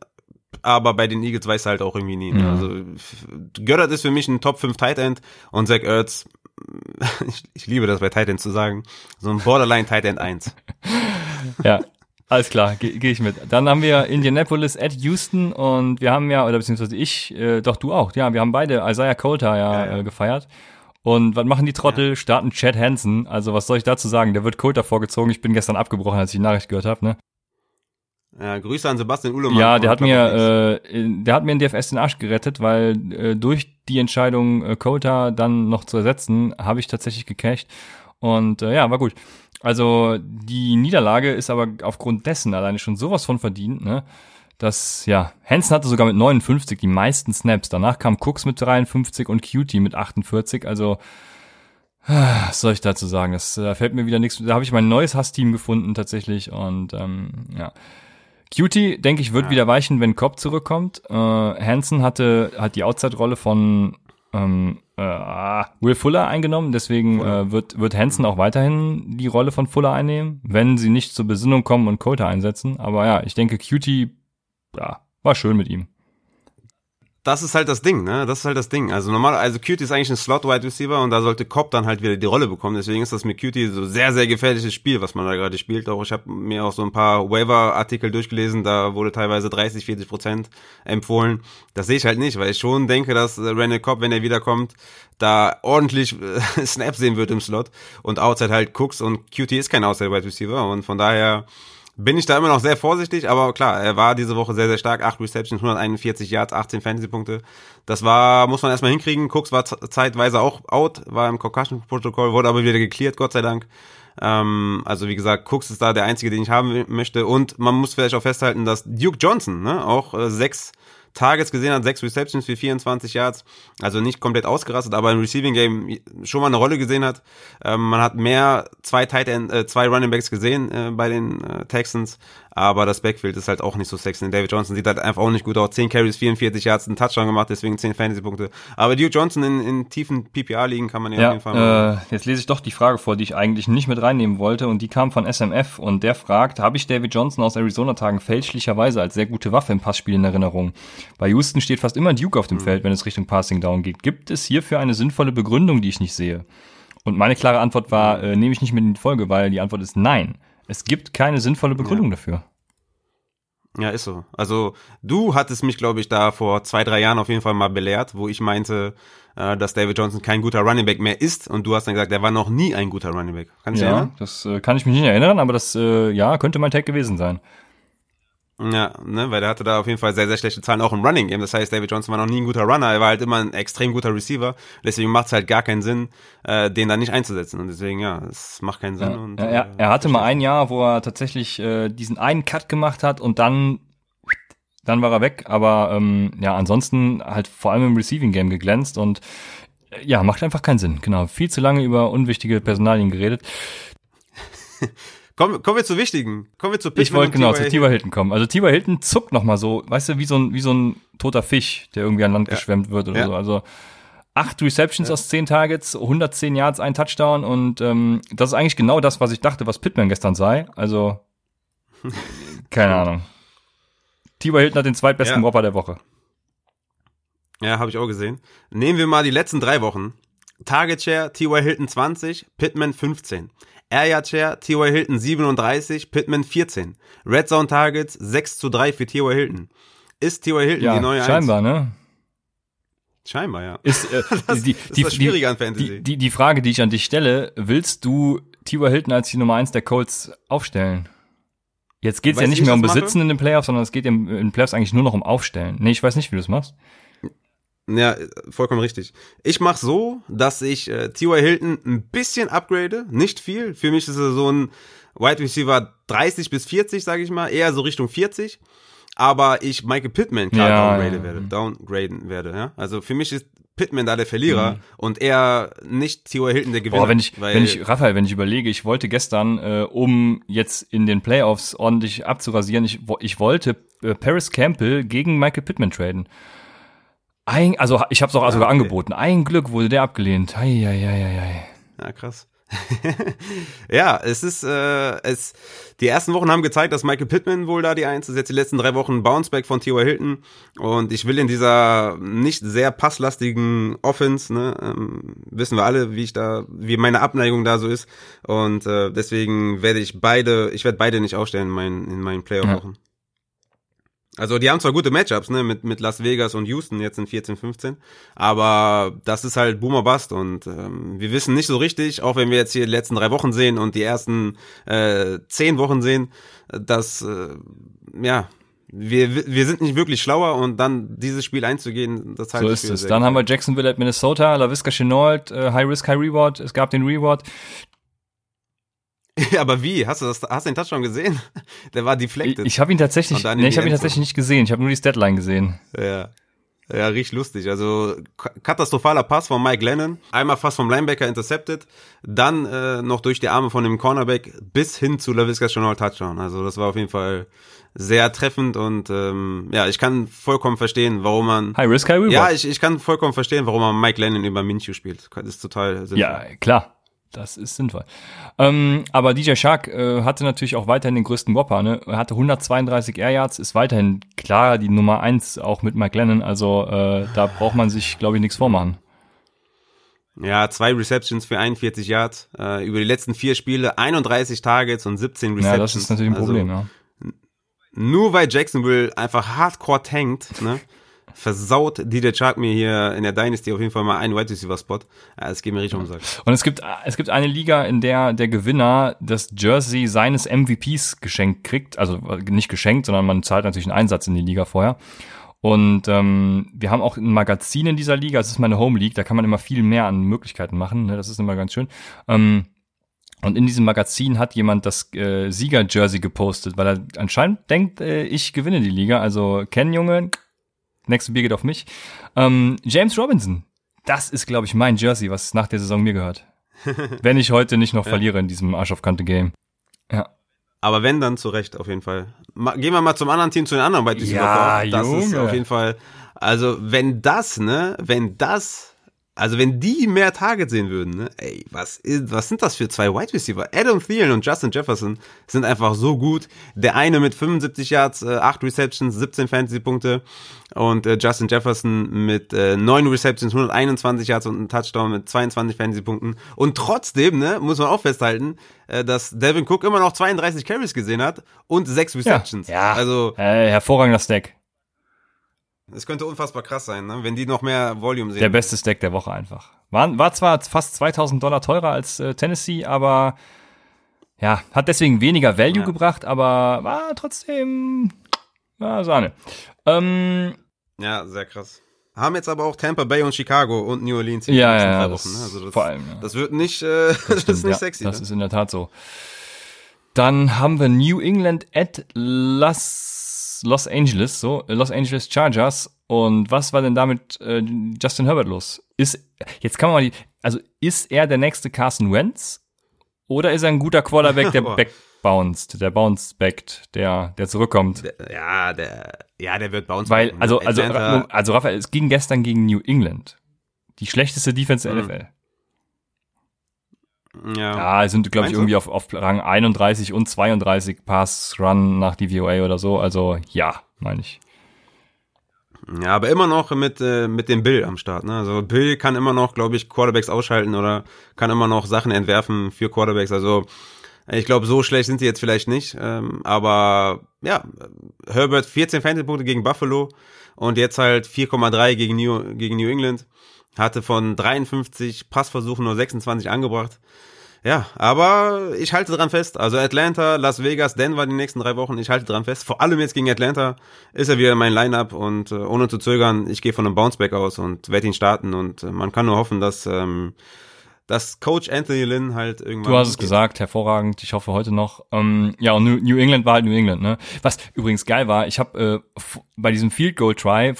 aber bei den Eagles weiß halt auch irgendwie nie. Ne? Mhm. Also Göttert ist für mich ein Top 5 Tight End und Zach Ertz, [LAUGHS] ich, ich liebe das bei Tight End zu sagen, so ein Borderline Tight End 1. [LAUGHS] ja, Alles klar, gehe geh ich mit. Dann haben wir Indianapolis at Houston und wir haben ja, oder beziehungsweise ich, äh, doch du auch, ja, wir haben beide Isaiah Coulter ja, Ja, ja. Äh, gefeiert. Und was machen die Trottel? Starten Chad Hansen. Also was soll ich dazu sagen? Der wird Coulter vorgezogen. Ich bin gestern abgebrochen, als ich die Nachricht gehört habe. Ne? Ja, Grüße an Sebastian Uhlemann. Ja, von der hat mir, äh, in- der hat mir in DFS den Arsch gerettet, weil äh, durch die Entscheidung äh, Coulter dann noch zu ersetzen, habe ich tatsächlich gecasht. Und äh, ja, war gut. Also die Niederlage ist aber aufgrund dessen alleine schon sowas von verdient, ne? dass, ja, Hansen hatte sogar mit 59 die meisten Snaps. Danach kam Cooks mit 53 und Cutie mit 48. Also, was soll ich dazu sagen? Das da fällt mir wieder nichts. Da habe ich mein neues Hassteam gefunden tatsächlich. Und ähm, ja. Cutie, denke ich, wird wieder weichen, wenn Cobb zurückkommt. Äh, Hansen hatte hat die Outside-Rolle von ähm, äh, ah, Will Fuller eingenommen, deswegen äh, wird, wird Hansen auch weiterhin die Rolle von Fuller einnehmen, wenn sie nicht zur Besinnung kommen und Coulter einsetzen. Aber ja, ich denke, Cutie ja, war schön mit ihm. Das ist halt das Ding, ne? Das ist halt das Ding. Also normal, also Cutie ist eigentlich ein Slot-Wide Receiver und da sollte Cobb dann halt wieder die Rolle bekommen. Deswegen ist das mit Cutie so sehr, sehr gefährliches Spiel, was man da gerade spielt. Auch ich habe mir auch so ein paar Waiver-Artikel durchgelesen, da wurde teilweise 30, 40 Prozent empfohlen. Das sehe ich halt nicht, weil ich schon denke, dass äh, Randall Cobb, wenn er wiederkommt, da ordentlich äh, [LAUGHS] Snaps sehen wird im Slot und Outside halt Cooks und Cutie ist kein Outside-Wide Receiver und von daher bin ich da immer noch sehr vorsichtig, aber klar, er war diese Woche sehr, sehr stark. 8 Receptions, 141 Yards, 18 Fantasy-Punkte. Das war, muss man erstmal hinkriegen. Cooks war zeitweise auch out, war im Concussion-Protokoll, wurde aber wieder geklärt, Gott sei Dank. Ähm, also wie gesagt, Cooks ist da der einzige, den ich haben möchte. Und man muss vielleicht auch festhalten, dass Duke Johnson ne, auch äh, sechs Targets gesehen hat, sechs Receptions für 24 Yards, also nicht komplett ausgerastet, aber im Receiving Game schon mal eine Rolle gesehen hat. Ähm, man hat mehr zwei Tight End, äh, zwei Running Backs gesehen äh, bei den äh, Texans, aber das Backfield ist halt auch nicht so sexy. David Johnson sieht halt einfach auch nicht gut aus. 10 Carries, 44 Yards, einen Touchdown gemacht, deswegen 10 Fantasy-Punkte. Aber Duke Johnson in, in tiefen PPR-Ligen kann man ja, auf jeden Fall. Ja, äh, jetzt lese ich doch die Frage vor, die ich eigentlich nicht mit reinnehmen wollte und die kam von SMF und der fragt, habe ich David Johnson aus Arizona-Tagen fälschlicherweise als sehr gute Waffe im Passspiel in Erinnerung? Bei Houston steht fast immer Duke auf dem Feld, wenn es Richtung Passing Down geht. Gibt es hierfür eine sinnvolle Begründung, die ich nicht sehe? Und meine klare Antwort war, äh, nehme ich nicht mit in die Folge, weil die Antwort ist nein. Es gibt keine sinnvolle Begründung dafür. Ja, ist so. Also du hattest mich, glaube ich, da vor zwei, drei Jahren auf jeden Fall mal belehrt, wo ich meinte, äh, dass David Johnson kein guter Running Back mehr ist und du hast dann gesagt, er war noch nie ein guter Running Back. Kannst du Ja, erinnern? das äh, kann ich mich nicht erinnern, aber das äh, ja könnte mein Tag gewesen sein. Ja, ne, weil der hatte da auf jeden Fall sehr, sehr schlechte Zahlen auch im Running Game. Das heißt, David Johnson war noch nie ein guter Runner, er war halt immer ein extrem guter Receiver. Deswegen macht es halt gar keinen Sinn, äh, den da nicht einzusetzen. Und deswegen, ja, es macht keinen Sinn. Ja, und, er, er, äh, hatte mal ein Jahr, wo er tatsächlich äh, diesen einen Cut gemacht hat und dann dann war er weg, aber ähm, ja, ansonsten halt vor allem im Receiving Game geglänzt und äh, ja, macht einfach keinen Sinn. Genau, viel zu lange über unwichtige Personalien geredet. [LAUGHS] Kommen, kommen wir zu wichtigen. Kommen wir zu Ich Pittman wollte und genau zu T.Y. Hilton kommen. Also T.Y. Hilton zuckt noch mal so, weißt du, wie so ein wie so ein toter Fisch, der irgendwie an Land geschwemmt wird oder Ja. so. Also acht Receptions aus zehn Targets, 110 Yards, ein Touchdown und ähm, das ist eigentlich genau das, was ich dachte, was Pittman gestern sei. Also [LAUGHS] keine Ahnung. T.Y. Hilton hat den zweitbesten Ja. Whopper der Woche. Ja, habe ich auch gesehen. Nehmen wir mal die letzten drei Wochen. Target Share, T.Y. Hilton 20, Pittman 15. Air Share, T.Y. Hilton 37, Pittman 14. Red Zone Targets 6 zu 3 für T.Y. Hilton. Ist T.Y. Hilton Ja, die neue scheinbar, ne? Eins? Scheinbar, ja. Ist, äh, [LAUGHS] Das- die, das ist die, das die, Schwierige an Fantasy. Die, die, Frage, die ich an dich stelle, willst du T.Y. Hilton als die Nummer eins der Colts aufstellen? Jetzt geht's ja Weißt nicht mehr um das mache? Besitzen in den Playoffs, sondern es geht in den Playoffs eigentlich nur noch um Aufstellen. Nee, ich weiß nicht, wie du es machst. Ja, vollkommen richtig. Ich mache so, dass ich äh, T.Y. Hilton ein bisschen upgrade, nicht viel. Für mich ist er so ein Wide Receiver 30 bis 40, sage ich mal, eher so Richtung 40. Aber ich Michael Pittman klar Ja, downgrade ja. werde, downgraden werde. Ja? Also für mich ist Pittman da der Verlierer Mhm. und er nicht T.Y. Hilton der Gewinner. Boah, wenn ich, wenn ich, Raphael, wenn ich überlege, ich wollte gestern, äh, um jetzt in den Playoffs ordentlich abzurasieren, ich, ich wollte äh, Paris Campbell gegen Michael Pittman traden. Ein, also ich habe es auch sogar okay. angeboten. Ein Glück wurde der abgelehnt. Ei, ei, ei, ei, ei. Ja, krass. [LAUGHS] ja, es ist, äh, es, die ersten Wochen haben gezeigt, dass Michael Pittman wohl da die Eins ist. Jetzt die letzten drei Wochen Bounceback von T.Y. Hilton. Und ich will in dieser nicht sehr passlastigen Offense, ne, ähm, wissen wir alle, wie ich da, wie meine Abneigung da so ist. Und äh, deswegen werde ich beide, ich werde beide nicht aufstellen in meinen, in meinen Playoff-Wochen. Ja. Also die haben zwar gute Matchups, ne, mit, mit Las Vegas und Houston jetzt in 14, 15, aber das ist halt Boomer Bust und ähm, wir wissen nicht so richtig, auch wenn wir jetzt hier die letzten drei Wochen sehen und die ersten äh, zehn Wochen sehen, dass, äh, ja, wir, wir sind nicht wirklich schlauer und dann dieses Spiel einzugehen, das heißt So ist es. Dann haben wir Jacksonville at Minnesota, LaVisca Chenault, äh, High Risk, High Reward. Es gab den Reward. Ja, [LAUGHS] aber wie? Hast du das, hast du den Touchdown gesehen? [LAUGHS] Der war deflected. Ich, ich habe ihn tatsächlich, nee, ich habe ihn tatsächlich nicht gesehen. Ich habe nur die Statline gesehen. Ja. Ja, riecht lustig. Also katastrophaler Pass von Mike Lennon. Einmal fast vom Linebacker intercepted. Dann äh, noch durch die Arme von dem Cornerback bis hin zu LaVisca Chanel Touchdown. Also das war auf jeden Fall sehr treffend und ähm, ja, ich kann vollkommen verstehen, warum man High Risk, High Reward. Ja, ich, ich kann vollkommen verstehen, warum man Mike Lennon über Minshew spielt. Das ist total sinnvoll. Ja, klar. Das ist sinnvoll. Ähm, aber DJ Shark äh, hatte natürlich auch weiterhin den größten Whopper. Ne? Er hatte 132 Air Yards, ist weiterhin klar die Nummer eins auch mit Mike Lennon. Also äh, da braucht man sich, glaube ich, nichts vormachen. Ja, zwei Receptions für 41 Yards. Äh, über die letzten vier Spiele 31 Targets und 17 Receptions. Ja, das ist natürlich ein Problem, also, ja. Nur weil Jacksonville einfach hardcore tankt, ne? [LAUGHS] versaut DJ Chark mir hier in der Dynasty auf jeden Fall mal einen Wide Receiver Spot. Es geht mir richtig um Sack. Und es gibt es gibt eine Liga, in der der Gewinner das Jersey seines MVPs geschenkt kriegt, also nicht geschenkt, sondern man zahlt natürlich einen Einsatz in die Liga vorher. Und ähm, wir haben auch ein Magazin in dieser Liga, das ist meine Home League, da kann man immer viel mehr an Möglichkeiten machen, ne? das ist immer ganz schön. Ähm, und in diesem Magazin hat jemand das äh, Sieger-Jersey gepostet, weil er anscheinend denkt, äh, ich gewinne die Liga. Also Ken Junge, nächste Bier geht auf mich. Ähm, James Robinson, das ist, glaube ich, mein Jersey, was nach der Saison mir gehört. [LAUGHS] wenn ich heute nicht noch ja. verliere in diesem Arsch auf Kante Game. Ja. Aber wenn, dann zu Recht, auf jeden Fall. Ma gehen wir mal zum anderen Team, zu den anderen bei diesem Ja, Das Junge. ist auf jeden Fall, also wenn das, ne, wenn das also wenn die mehr Target sehen würden, ne, ey, was, ist, was sind das für zwei Wide Receiver? Adam Thielen und Justin Jefferson sind einfach so gut. Der eine mit 75 Yards, äh, 8 Receptions, 17 Fantasy-Punkte und äh, Justin Jefferson mit äh, 9 Receptions, 121 Yards und ein Touchdown mit 22 Fantasy-Punkten. Und trotzdem, ne, muss man auch festhalten, äh, dass Devin Cook immer noch 32 Carries gesehen hat und 6 Receptions. Ja, ja. also äh, hervorragender Stack. Es könnte unfassbar krass sein, ne? wenn die noch mehr Volume sehen. Der beste Stack der Woche einfach. War, war zwar fast 2000 Dollar teurer als äh, Tennessee, aber ja, hat deswegen weniger Value ja. gebracht, aber war trotzdem ja, Sahne. Ähm, ja, sehr krass. Haben jetzt aber auch Tampa Bay und Chicago und New Orleans in ja, ja, drei Wochen. Ne? Also das, vor allem. Ja. Das wird nicht, äh, das, [LAUGHS] das ist nicht ja, sexy. Das ne? ist in der Tat so. Dann haben wir New England at Las Los Angeles, so, Los Angeles Chargers. Und was war denn damit äh, Justin Herbert los? Ist, jetzt kann man mal die, also ist er der nächste Carson Wentz? Oder ist er ein guter Quarterback, der [LAUGHS] backbounced, der bounce backt, der, der zurückkommt? Ja, der, ja, der wird bounce Weil, also, also, also, Raphael, es ging gestern gegen New England. Die schlechteste Defense der mhm. NFL. Ja, ja sind, glaube ich, irgendwie auf, auf Rang 31 und 32 Pass Run nach DVOA oder so. Also ja, meine ich. Ja, aber immer noch mit, äh, mit dem Bill am Start. Ne? Also Bill kann immer noch, glaube ich, Quarterbacks ausschalten oder kann immer noch Sachen entwerfen für Quarterbacks. Also ich glaube, so schlecht sind sie jetzt vielleicht nicht. Ähm, aber ja, Herbert 14 Fantasy-Punkte gegen Buffalo und jetzt halt 4,3 gegen New, gegen New England. Hatte von 53 Passversuchen nur 26 angebracht. Ja, aber ich halte dran fest. Also Atlanta, Las Vegas, Denver die nächsten drei Wochen. Ich halte dran fest. Vor allem jetzt gegen Atlanta ist er wieder mein Lineup und äh, ohne zu zögern, ich gehe von einem Bounceback aus und werde ihn starten. Und äh, man kann nur hoffen, dass ähm, dass Coach Anthony Lynn halt irgendwann. Du hast es geht. gesagt, hervorragend. Ich hoffe heute noch. Ähm, ja, und New England war halt New England. Ne? Was übrigens geil war, ich habe äh, bei diesem Field Goal Try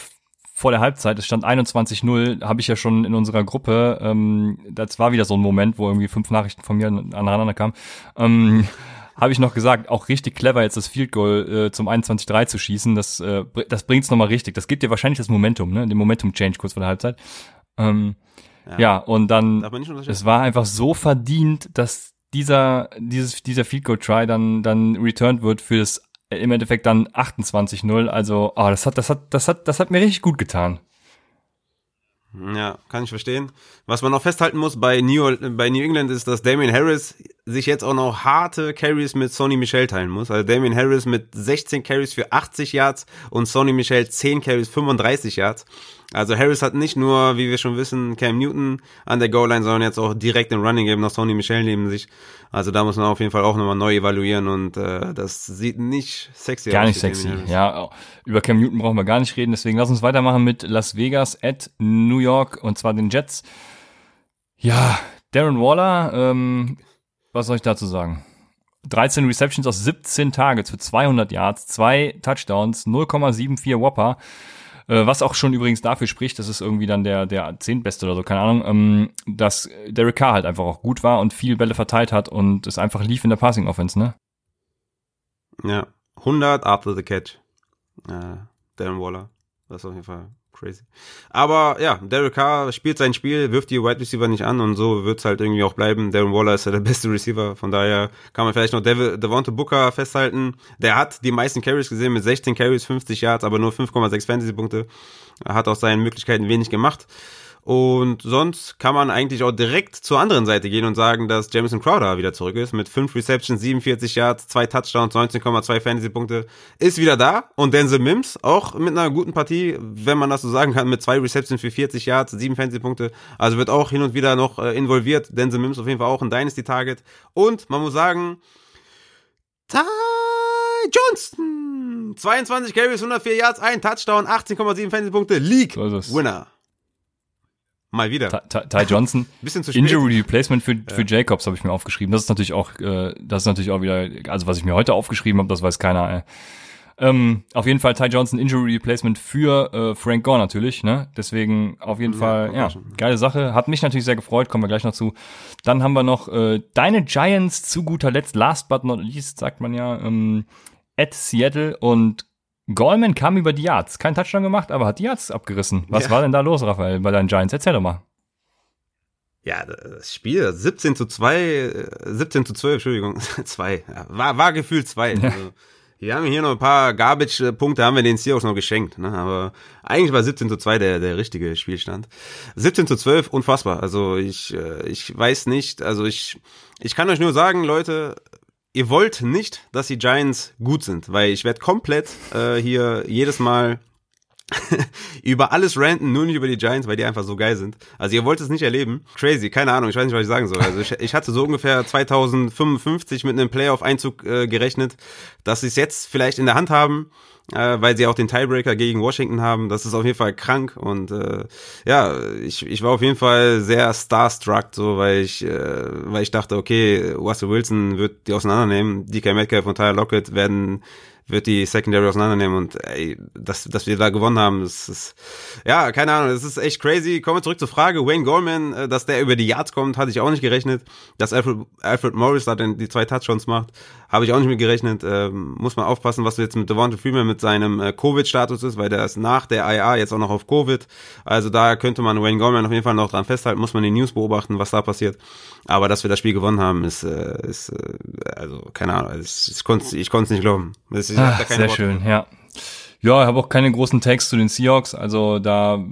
vor der Halbzeit, es stand 21-0, habe ich ja schon in unserer Gruppe, ähm, das war wieder so ein Moment, wo irgendwie fünf Nachrichten von mir aneinander kamen, ähm, [LAUGHS] habe ich noch gesagt, auch richtig clever jetzt das Field Goal äh, zum 21-3 zu schießen, das, äh, das bringt's nochmal richtig. Das gibt dir wahrscheinlich das Momentum, ne, den Momentum-Change kurz vor der Halbzeit. Ähm, Ja, ja und dann, es war einfach so verdient, dass dieser, dieses, dieser Field Goal Try dann, dann returned wird für das im Endeffekt dann 28-0. Also, oh, das hat, das hat, das hat, das hat mir richtig gut getan. Ja, kann ich verstehen. Was man noch festhalten muss bei New, bei New England ist, dass Damian Harris sich jetzt auch noch harte Carries mit Sonny Michel teilen muss. Also Damian Harris mit 16 Carries für 80 Yards und Sonny Michel 10 Carries 35 Yards. Also Harris hat nicht nur, wie wir schon wissen, Cam Newton an der Goal-Line, sondern jetzt auch direkt im Running Game noch Sonny Michel neben sich. Also da muss man auf jeden Fall auch nochmal neu evaluieren und äh, das sieht nicht sexy Gar aus. nicht für sexy. Ja, über Cam Newton brauchen wir gar nicht reden. Deswegen lass uns weitermachen mit Las Vegas at New York und zwar den Jets. Ja, Darren Waller, ähm, was soll ich dazu sagen? 13 Receptions aus 17 Targets für 200 Yards, zwei Touchdowns, 0,74 Whopper. Äh, was auch schon übrigens dafür spricht, das ist irgendwie dann der, der zehntbeste oder so, keine Ahnung, ähm, dass Derek Carr halt einfach auch gut war und viel Bälle verteilt hat und es einfach lief in der Passing Offense, ne? Ja, 100 after the catch. Äh, Darren Waller. Das ist auf jeden Fall crazy. Aber ja, Derek Carr spielt sein Spiel, wirft die Wide Receiver nicht an und so wird's halt irgendwie auch bleiben. Darren Waller ist ja der [LAUGHS] beste Receiver, von daher kann man vielleicht noch Dev Devonta Booker festhalten. Der hat die meisten Carries gesehen mit 16 Carries, 50 Yards, aber nur 5,6 Fantasy-Punkte. Hat aus seinen Möglichkeiten wenig gemacht. Und sonst kann man eigentlich auch direkt zur anderen Seite gehen und sagen, dass Jamison Crowder wieder zurück ist mit 5 Receptions, 47 Yards, 2 Touchdowns, 19,2 Fantasy-Punkte. Ist wieder da. Und Denzel Mims auch mit einer guten Partie, wenn man das so sagen kann, mit 2 Receptions für 40 Yards, 7 Fantasy-Punkte. Also wird auch hin und wieder noch äh, involviert. Denzel Mims auf jeden Fall auch ein Dynasty-Target. Und man muss sagen, Ty Johnston! 22 Carries, 104 Yards, 1 Touchdown, 18,7 Fantasy-Punkte. League So ist es. Winner. Mal wieder. Ty, Ty, Johnson. [LAUGHS] Bisschen zu spät. Injury Replacement für, für Jacobs habe ich mir aufgeschrieben. Das ist natürlich auch, äh, das ist natürlich auch wieder, also was ich mir heute aufgeschrieben habe, das weiß keiner. Ey. Ähm, auf jeden Fall Ty Johnson Injury Replacement für äh, Frank Gore natürlich, ne? Deswegen auf jeden Ja, Fall, ja, geile Sache. Hat mich natürlich sehr gefreut, kommen wir gleich noch zu. Dann haben wir noch äh, deine Giants zu guter Letzt, last but not least, sagt man ja, ähm, at Seattle und Goldman kam über die Yards. Kein Touchdown gemacht, aber hat die Yards abgerissen. Was Ja. war denn da los, Raphael, bei deinen Giants? Erzähl doch mal. Ja, das Spiel 17 zu 2, äh, 17 zu 12, Entschuldigung, [LAUGHS] 2. Ja, war, war gefühlt 2. Also, wir haben hier noch ein paar Garbage-Punkte, haben wir den Seahawks noch geschenkt. Ne? Aber eigentlich war 17 zu 2 der, der richtige Spielstand. 17 zu 12, unfassbar. Also ich, äh, ich weiß nicht, also ich, ich kann euch nur sagen, Leute, ihr wollt nicht, dass die Giants gut sind, weil ich werde komplett äh, hier jedes Mal [LAUGHS] über alles ranten, nur nicht über die Giants, weil die einfach so geil sind. Also ihr wollt es nicht erleben. Crazy, keine Ahnung, ich weiß nicht, was ich sagen soll. Also ich, ich hatte so ungefähr 2055 mit einem Playoff-Einzug äh, gerechnet, dass sie es jetzt vielleicht in der Hand haben, äh, weil sie auch den Tiebreaker gegen Washington haben. Das ist auf jeden Fall krank und äh, ja, ich, ich war auf jeden Fall sehr starstruck, so weil ich, äh, weil ich dachte, okay, Russell Wilson wird die auseinandernehmen, DK Metcalf und Tyler Lockett werden wird die Secondary auseinandernehmen und ey, dass, dass wir da gewonnen haben, das ist, ja, keine Ahnung, das ist echt crazy. Kommen wir zurück zur Frage, Wayne Goldman, äh, dass der über die Yards kommt, hatte ich auch nicht gerechnet. Dass Alfred, Alfred Morris da den, die zwei Touchdowns macht, habe ich auch nicht mit gerechnet. Ähm, muss man aufpassen, was jetzt mit Devonta Freeman mit seinem äh, Covid-Status ist, weil der ist nach der IA jetzt auch noch auf Covid. Also da könnte man Wayne Goldman auf jeden Fall noch dran festhalten, muss man die News beobachten, was da passiert. Aber dass wir das Spiel gewonnen haben, ist, äh, ist äh, also keine Ahnung, also ich, ich konnte ich konnte es nicht glauben. Das, ich Ah, da keine sehr Worte. schön, ja. Ja, ich habe auch keine großen Tags zu den Seahawks, also da,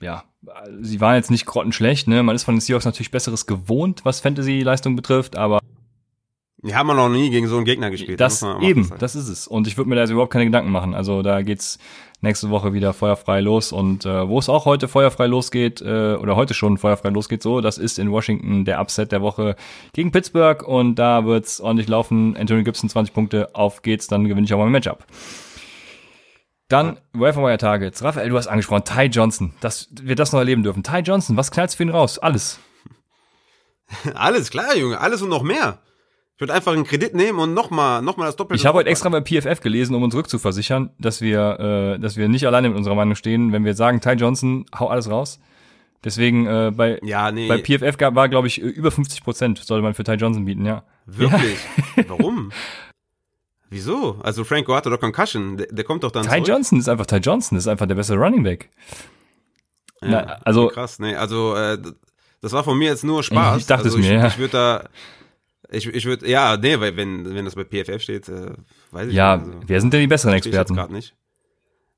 ja, sie waren jetzt nicht grottenschlecht, ne? Man ist von den Seahawks natürlich Besseres gewohnt, was Fantasy-Leistung betrifft, aber Die haben wir noch nie gegen so einen Gegner gespielt. das mal eben, das ist es. Und ich würde mir da jetzt überhaupt keine Gedanken machen. Also da geht's nächste Woche wieder feuerfrei los und äh, wo es auch heute feuerfrei losgeht äh, oder heute schon feuerfrei losgeht, so, das ist in Washington der Upset der Woche gegen Pittsburgh und da wird's ordentlich laufen. Anthony Gibson 20 Punkte, auf geht's, dann gewinne ich auch mal ein Matchup. Dann Wire Targets. Raphael, du hast angesprochen, Ty Johnson. Das, wir das noch erleben dürfen. Ty Johnson, was knallst du für ihn raus? Alles. [LAUGHS] Alles klar, Junge, alles und noch mehr. Ich würde einfach einen Kredit nehmen und nochmal noch mal das Doppelte. Ich habe heute extra bei PFF gelesen, um uns rückzuversichern, dass wir, äh, dass wir nicht alleine mit unserer Meinung stehen, wenn wir sagen, Ty Johnson, hau alles raus. Deswegen äh, bei, Ja, nee. bei PFF gab, war, glaube ich, über 50 Prozent sollte man für Ty Johnson bieten, ja. Wirklich? [LAUGHS] Warum? Wieso? Also Franco hatte doch Concussion. Der, der kommt doch dann Ty zurück. Johnson ist einfach Ty Johnson, ist einfach der bessere Running Back. Ja, Na, also krass, nee, also äh, das war von mir jetzt nur Spaß. [LAUGHS] Ich dachte also es ich, mir, ja. Ich würde da, ich, ich würde, ja, nee, weil wenn, wenn das bei PFF steht, äh, weiß ich ja, nicht. Also, wer sind denn die besseren Experten? gerade nicht.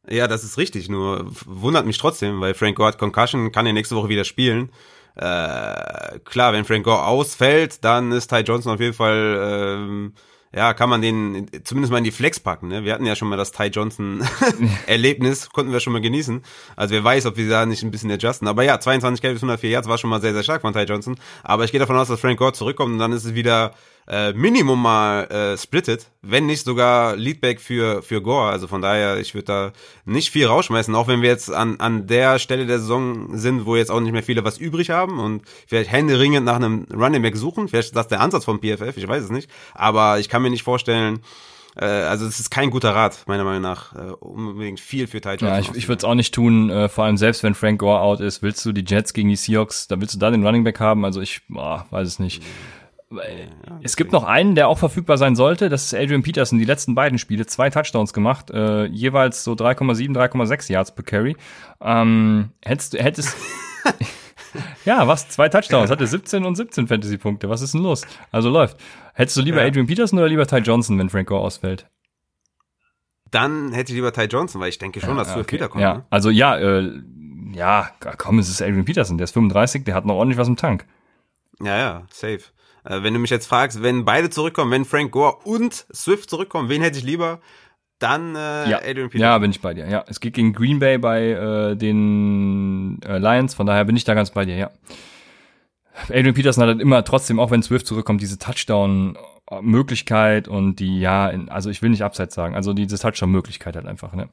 Ja, das ist richtig, nur wundert mich trotzdem, weil Frank Gore hat Concussion, kann ja nächste Woche wieder spielen. Äh, klar, wenn Frank Gore ausfällt, dann ist Ty Johnson auf jeden Fall, ähm, ja, kann man den zumindest mal in die Flex packen. Ne? Wir hatten ja schon mal das Ty Johnson [LAUGHS] Erlebnis, konnten wir schon mal genießen. Also wer weiß, ob wir da nicht ein bisschen adjusten. Aber ja, 22 Carries, 104 Yards war schon mal sehr, sehr stark von Ty Johnson. Aber ich gehe davon aus, dass Frank Gore zurückkommt und dann ist es wieder äh, Minimum mal äh, splittet, wenn nicht sogar Leadback für für Gore. Also von daher, ich würde da nicht viel rausschmeißen, auch wenn wir jetzt an an der Stelle der Saison sind, wo jetzt auch nicht mehr viele was übrig haben und vielleicht händeringend nach einem Running Back suchen. Vielleicht ist das der Ansatz vom PFF, ich weiß es nicht. Aber ich kann mir nicht vorstellen, äh, also es ist kein guter Rat, meiner Meinung nach, äh, unbedingt viel für Ty Johnson. Ja, ich, ich würde es auch nicht tun, äh, vor allem selbst wenn Frank Gore out ist, willst du die Jets gegen die Seahawks, da willst du da den Running Back haben, also ich boah, weiß es nicht. Es gibt noch einen, der auch verfügbar sein sollte, das ist Adrian Peterson, die letzten beiden Spiele, zwei Touchdowns gemacht, äh, jeweils so 3,7, 3,6 Yards per Carry. Ähm, hättest, hättest [LAUGHS] Ja, was? Zwei Touchdowns, hatte 17 und 17 Fantasy-Punkte. Was ist denn los? Also läuft. Hättest du lieber Ja. Adrian Peterson oder lieber Ty Johnson, wenn Frank Gore ausfällt? Dann hätte ich lieber Ty Johnson, weil ich denke schon, dass Swift wiederkommt. Ja, Ne? also ja, äh, ja, komm, es ist Adrian Peterson, der ist 35, der hat noch ordentlich was im Tank. Ja, ja, safe. Äh, wenn du mich jetzt fragst, wenn beide zurückkommen, wenn Frank Gore und Swift zurückkommen, wen hätte ich lieber? Dann äh, Ja. Adrian Peterson. Ja, bin ich bei dir. Ja, es geht gegen Green Bay bei äh, den äh, Lions, von daher bin ich da ganz bei dir, ja. Adrian Peterson hat halt immer trotzdem, auch wenn Swift zurückkommt, diese Touchdown-Möglichkeit und die, ja, in, also ich will nicht abseits sagen, also diese Touchdown-Möglichkeit halt einfach, ne.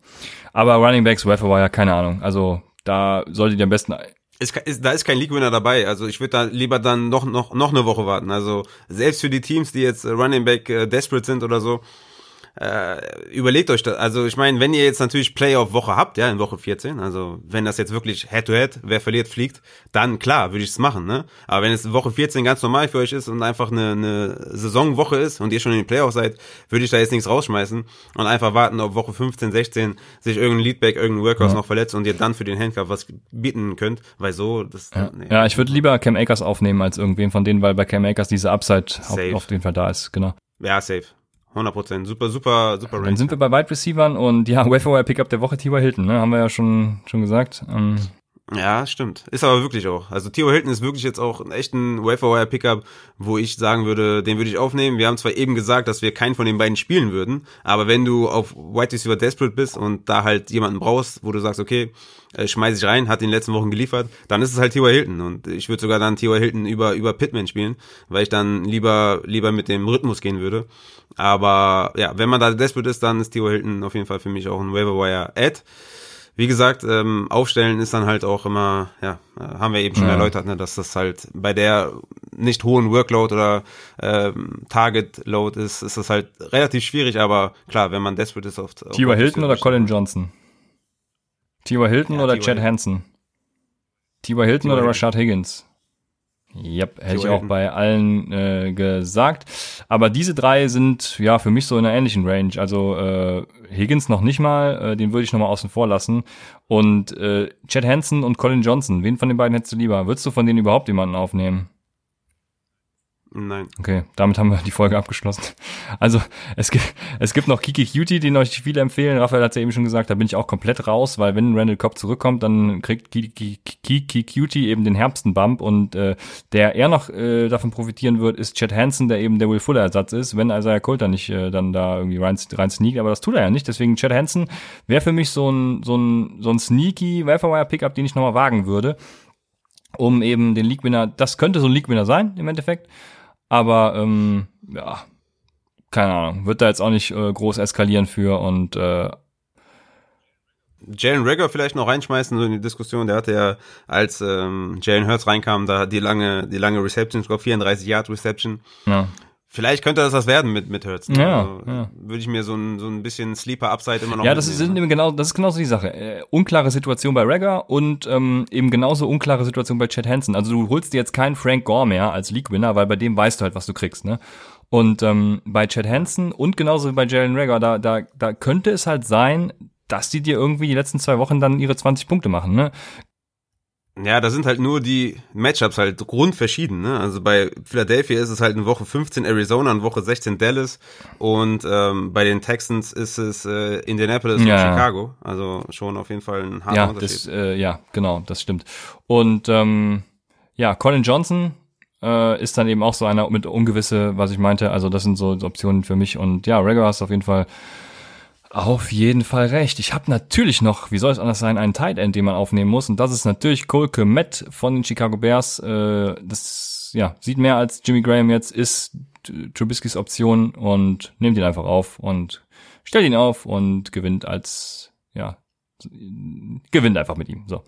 Aber Running Backs, ja keine Ahnung, also da solltet ihr am besten Ist, ist, da ist kein League-Winner dabei. Also ich würde da lieber dann noch, noch, noch eine Woche warten. Also selbst für die Teams, die jetzt äh, Running Back äh, desperate sind oder so, äh, überlegt euch das. Also ich meine, wenn ihr jetzt natürlich Playoff-Woche habt, ja, in Woche 14, also wenn das jetzt wirklich Head-to-Head, wer verliert, fliegt, dann klar, würde ich es machen, ne? Aber wenn es Woche 14 ganz normal für euch ist und einfach eine, eine Saisonwoche ist und ihr schon in den Playoffs seid, würde ich da jetzt nichts rausschmeißen und einfach warten, ob Woche 15, 16 sich irgendein Leadback, irgendein Workhouse noch verletzt und ihr dann für den Handcuff was bieten könnt, weil so, das, Ja, nee. ja ich würde lieber Cam Akers aufnehmen als irgendwen von denen, weil bei Cam Akers diese Upside auf, auf jeden Fall da ist, genau. Ja, safe. 100 Prozent. Super, super, super Dann Range. sind wir bei Wide Receivern und ja, [LAUGHS] Waiver Pickup der Woche T.Y. Hilton, ne, haben wir ja schon schon gesagt. Ähm, Ja, stimmt. Ist aber wirklich auch. Also Theo Hilton ist wirklich jetzt auch ein echten Waferwire Pickup, wo ich sagen würde, den würde ich aufnehmen. Wir haben zwar eben gesagt, dass wir keinen von den beiden spielen würden, aber wenn du auf Wide Receiver desperate bist und da halt jemanden brauchst, wo du sagst, okay, äh, schmeiß ich rein, hat in den letzten Wochen geliefert, dann ist es halt Theo Hilton und ich würde sogar dann Theo Hilton über über Pittman spielen, weil ich dann lieber lieber mit dem Rhythmus gehen würde. Aber ja, wenn man da desperate ist, dann ist Theo Hilton auf jeden Fall für mich auch ein Waferwire Ad. Wie gesagt, ähm, aufstellen ist dann halt auch immer, ja, äh, haben wir eben schon Ja. erläutert, ne, dass das halt bei der nicht hohen Workload oder ähm, Target Load ist, ist das halt relativ schwierig, aber klar, wenn man desperate ist auf, auf T.Y. Hilton oder Colin Johnson? T.Y. Hilton Ja, oder. Chad Hansen? T.Y. Hilton oder. Rashad Higgins? Yep, hätte ich auch bei allen äh, gesagt. Aber diese drei sind ja für mich so in einer ähnlichen Range. Also äh, Higgins noch nicht mal, äh, den würde ich noch mal außen vor lassen. Und äh, Chad Hansen und Colin Johnson, wen von den beiden hättest du lieber? Würdest du von denen überhaupt jemanden aufnehmen? Nein. Okay, damit haben wir die Folge abgeschlossen. Also es gibt, es gibt noch Kiki Cutie, den euch viele empfehlen. Raphael hat ja eben schon gesagt, da bin ich auch komplett raus, weil wenn Randall Cobb zurückkommt, dann kriegt Kiki, Kiki Cutie eben den Herbstenbump und äh, der eher noch äh, davon profitieren wird, ist Chad Hansen, der eben der Will Fuller Ersatz ist, wenn Isaiah Coulter nicht äh, dann da irgendwie rein, rein sneakt, aber das tut er ja nicht. Deswegen Chad Hansen wäre für mich so ein, so ein, so ein sneaky Wire Pickup, den ich nochmal wagen würde um eben den League-Winner, das könnte so ein League-Winner sein im Endeffekt, aber ähm, ja, keine Ahnung, wird da jetzt auch nicht äh, groß eskalieren für und äh, Jalen Rager vielleicht noch reinschmeißen, so in die Diskussion, der hatte ja, als ähm, Jalen Hurts reinkam, da die lange, die lange Reception, ich glaube 34 Yard Reception. ja, Vielleicht könnte das was werden mit, mit Hurts. ne? Ja, also, ja. Würde ich mir so ein, so ein bisschen Sleeper-Upside immer noch ja, das ist eben genau, das ist genauso die Sache. Äh, unklare Situation bei Ragger und ähm, eben genauso unklare Situation bei Chad Hansen. Also du holst dir jetzt keinen Frank Gore mehr als League-Winner, weil bei dem weißt du halt, was du kriegst, ne? Und ähm, bei Chad Hansen und genauso wie bei Jalen Rager, da, da, da könnte es halt sein, dass die dir irgendwie die letzten zwei Wochen dann ihre 20 Punkte machen, ne? Ja, da sind halt nur die Matchups halt grundverschieden. Ne? Also bei Philadelphia ist es halt in Woche 15 Arizona, in Woche 16 Dallas und ähm, bei den Texans ist es äh, Indianapolis Ja. und Chicago. Also schon auf jeden Fall ein harter Ja, Unterschied. das, äh, ja, genau, das stimmt. Und ähm, ja, Colin Johnson äh, ist dann eben auch so einer mit ungewisse, was ich meinte. Also das sind so Optionen für mich. Und ja, Rager hast auf jeden Fall auf jeden Fall recht. Ich habe natürlich noch, wie soll es anders sein, einen Tight End, den man aufnehmen muss. Und das ist natürlich Cole Komet von den Chicago Bears. Äh, das ja sieht mehr als Jimmy Graham jetzt, ist Trubiskys Option und nehmt ihn einfach auf und stellt ihn auf und gewinnt als, ja, gewinnt einfach mit ihm. So.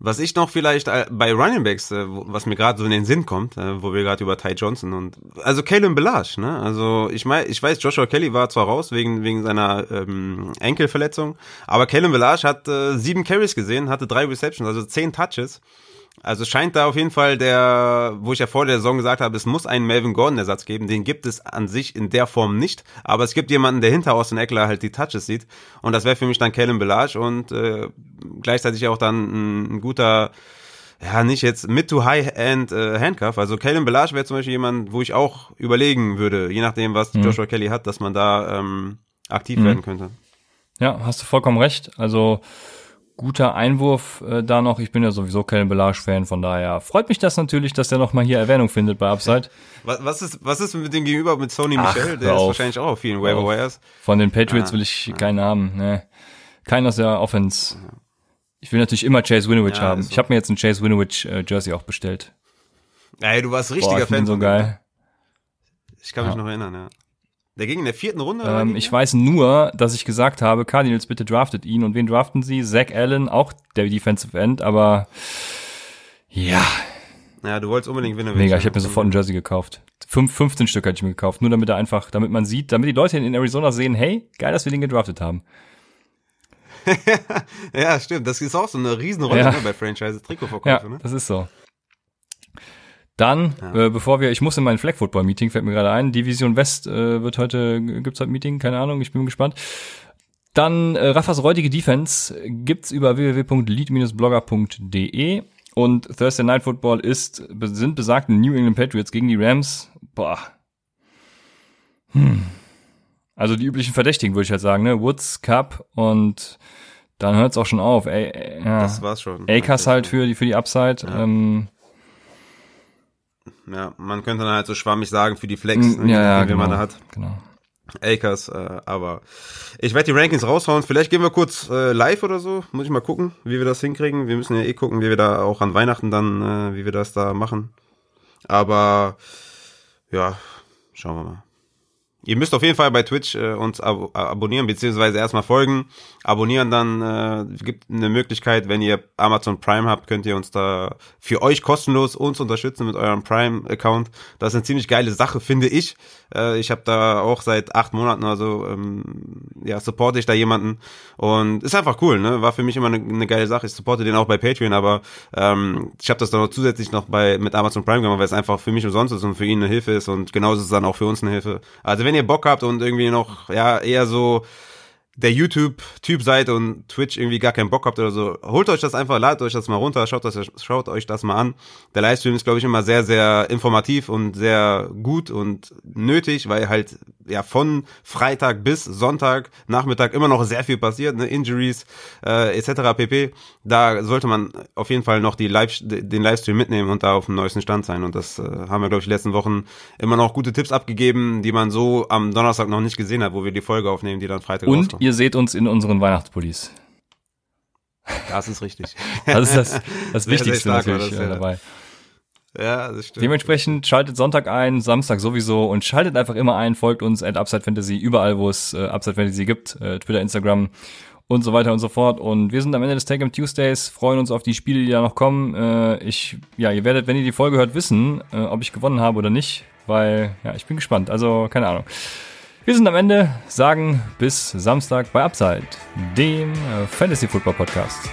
Was ich noch vielleicht äh, bei Running Backs, äh, was mir gerade so in den Sinn kommt, äh, wo wir gerade über Ty Johnson und also Kalen Belage, ne? Also ich meine, ich weiß, Joshua Kelly war zwar raus wegen wegen seiner ähm, Enkelverletzung, aber Kalen Belage hat äh, sieben Carries gesehen, hatte drei Receptions, also zehn Touches. Also scheint da auf jeden Fall der, wo ich ja vor der Saison gesagt habe, es muss einen Melvin Gordon-Ersatz geben. Den gibt es an sich in der Form nicht. Aber es gibt jemanden, der hinter Austin Eckler halt die Touches sieht. Und das wäre für mich dann Kellen Belage und äh, gleichzeitig auch dann ein, ein guter, ja, nicht jetzt mid to high-end äh, Handcuff. Also Kellen Belage wäre zum Beispiel jemand, wo ich auch überlegen würde, je nachdem, was Joshua Kelly hat, dass man da ähm, aktiv werden könnte. Ja, hast du vollkommen recht. Also guter Einwurf äh, da noch. Ich bin ja sowieso kein Belage-Fan, von daher freut mich das natürlich, dass der nochmal hier Erwähnung findet bei Upside. [LAUGHS] Was, was ist, was ist mit dem Gegenüber mit Sony Ach, Michel? Der ist wahrscheinlich auch auf vielen Waiver auf. Wires. Von den Patriots Ah, will ich keinen haben. Ne. Keinen aus der Offense. Ich will natürlich immer Chase Winovich Ja, haben. so. Ich habe mir jetzt ein Chase Winovich äh, Jersey auch bestellt. Ey, du warst Boah, richtiger ich bin Fan so von dem, geil. Ich kann mich Ja. noch erinnern, ja. Der ging in der vierten Runde? Ähm, ich weiß nur, dass ich gesagt habe, Cardinals bitte draftet ihn. Und wen draften sie? Zach Allen, auch der Defensive End, aber ja, Ja, du wolltest unbedingt Winovich. mega. Ich habe mir sofort ein Jersey gekauft. Fünf, 15 Stück hatte ich mir gekauft, nur damit er einfach, damit man sieht, damit die Leute in Arizona sehen, hey, geil, dass wir den gedraftet haben. [LAUGHS] Ja, stimmt. Das ist auch so eine Riesenrolle Ja. ne, bei Franchise Trikotverkäufe, Ja, ne? das ist so. Dann, äh, bevor wir, ich muss in mein Flag Football Meeting, fällt mir gerade ein, Division West äh, wird heute, gibt's heute Meeting, keine Ahnung, ich bin gespannt. Dann äh, Raffas räudige Defense gibt's über www.lead-blogger.de und Thursday Night Football ist sind besagte New England Patriots gegen die Rams. Boah. Hm. Also die üblichen Verdächtigen würde ich halt sagen, ne? Woods, Cup und dann hört's auch schon auf. Ey, ey, ja. Das war's schon. Akers halt für die für die Upside. Ja. Ähm, Ja, man könnte dann halt so schwammig sagen für die Flex, ja, ne, ja, die genau. man da hat. genau. Akers, äh, aber ich werde die Rankings raushauen. Vielleicht gehen wir kurz äh, live oder so. Muss ich mal gucken, wie wir das hinkriegen. Wir müssen ja eh gucken, wie wir da auch an Weihnachten dann, äh, wie wir das da machen. Aber ja, schauen wir mal. Ihr müsst auf jeden Fall bei Twitch äh, uns ab abonnieren, beziehungsweise erstmal folgen. Abonnieren dann äh, gibt eine Möglichkeit, wenn ihr Amazon Prime habt, könnt ihr uns da für euch kostenlos uns unterstützen mit eurem Prime-Account. Das ist eine ziemlich geile Sache, finde ich. Äh, ich habe da auch seit acht Monaten oder so, ähm, ja, supporte ich da jemanden. Und ist einfach cool, ne? War für mich immer eine, eine geile Sache. Ich supporte den auch bei Patreon, aber ähm, ich habe das dann noch zusätzlich noch bei mit Amazon Prime gemacht, weil es einfach für mich umsonst ist und für ihn eine Hilfe ist und genauso ist es dann auch für uns eine Hilfe. Also wenn ihr Bock habt und irgendwie noch ja eher so der YouTube-Typ seid und Twitch irgendwie gar keinen Bock habt oder so, holt euch das einfach, ladet euch das mal runter, schaut, das, schaut euch das mal an. Der Livestream ist, glaube ich, immer sehr, sehr informativ und sehr gut und nötig, weil halt ja von Freitag bis Sonntag, Nachmittag immer noch sehr viel passiert, ne? Injuries äh, etc. pp. Da sollte man auf jeden Fall noch die Live den Livestream mitnehmen und da auf dem neuesten Stand sein. Und das äh, haben wir, glaube ich, die letzten Wochen immer noch gute Tipps abgegeben, die man so am Donnerstag noch nicht gesehen hat, wo wir die Folge aufnehmen, die dann Freitag Und rauskommt. Ihr seht uns in unseren Weihnachtspullis. Das ist richtig. Das ist das, das Wichtigste natürlich das, äh, ja. dabei. ja, das stimmt. Dementsprechend schaltet Sonntag ein, Samstag sowieso und schaltet einfach immer ein, folgt uns at Upside Fantasy überall, wo es äh, Upside Fantasy gibt, äh, Twitter, Instagram und so weiter und so fort. Und wir sind am Ende des Take 'em Tuesdays, freuen uns auf die Spiele, die da noch kommen. Äh, ich, ja, ihr werdet, wenn ihr die Folge hört, wissen, äh, ob ich gewonnen habe oder nicht, weil, ja, ich bin gespannt. Also, keine Ahnung. Wir sind am Ende, sagen bis Samstag bei Upside, dem Fantasy Football Podcast.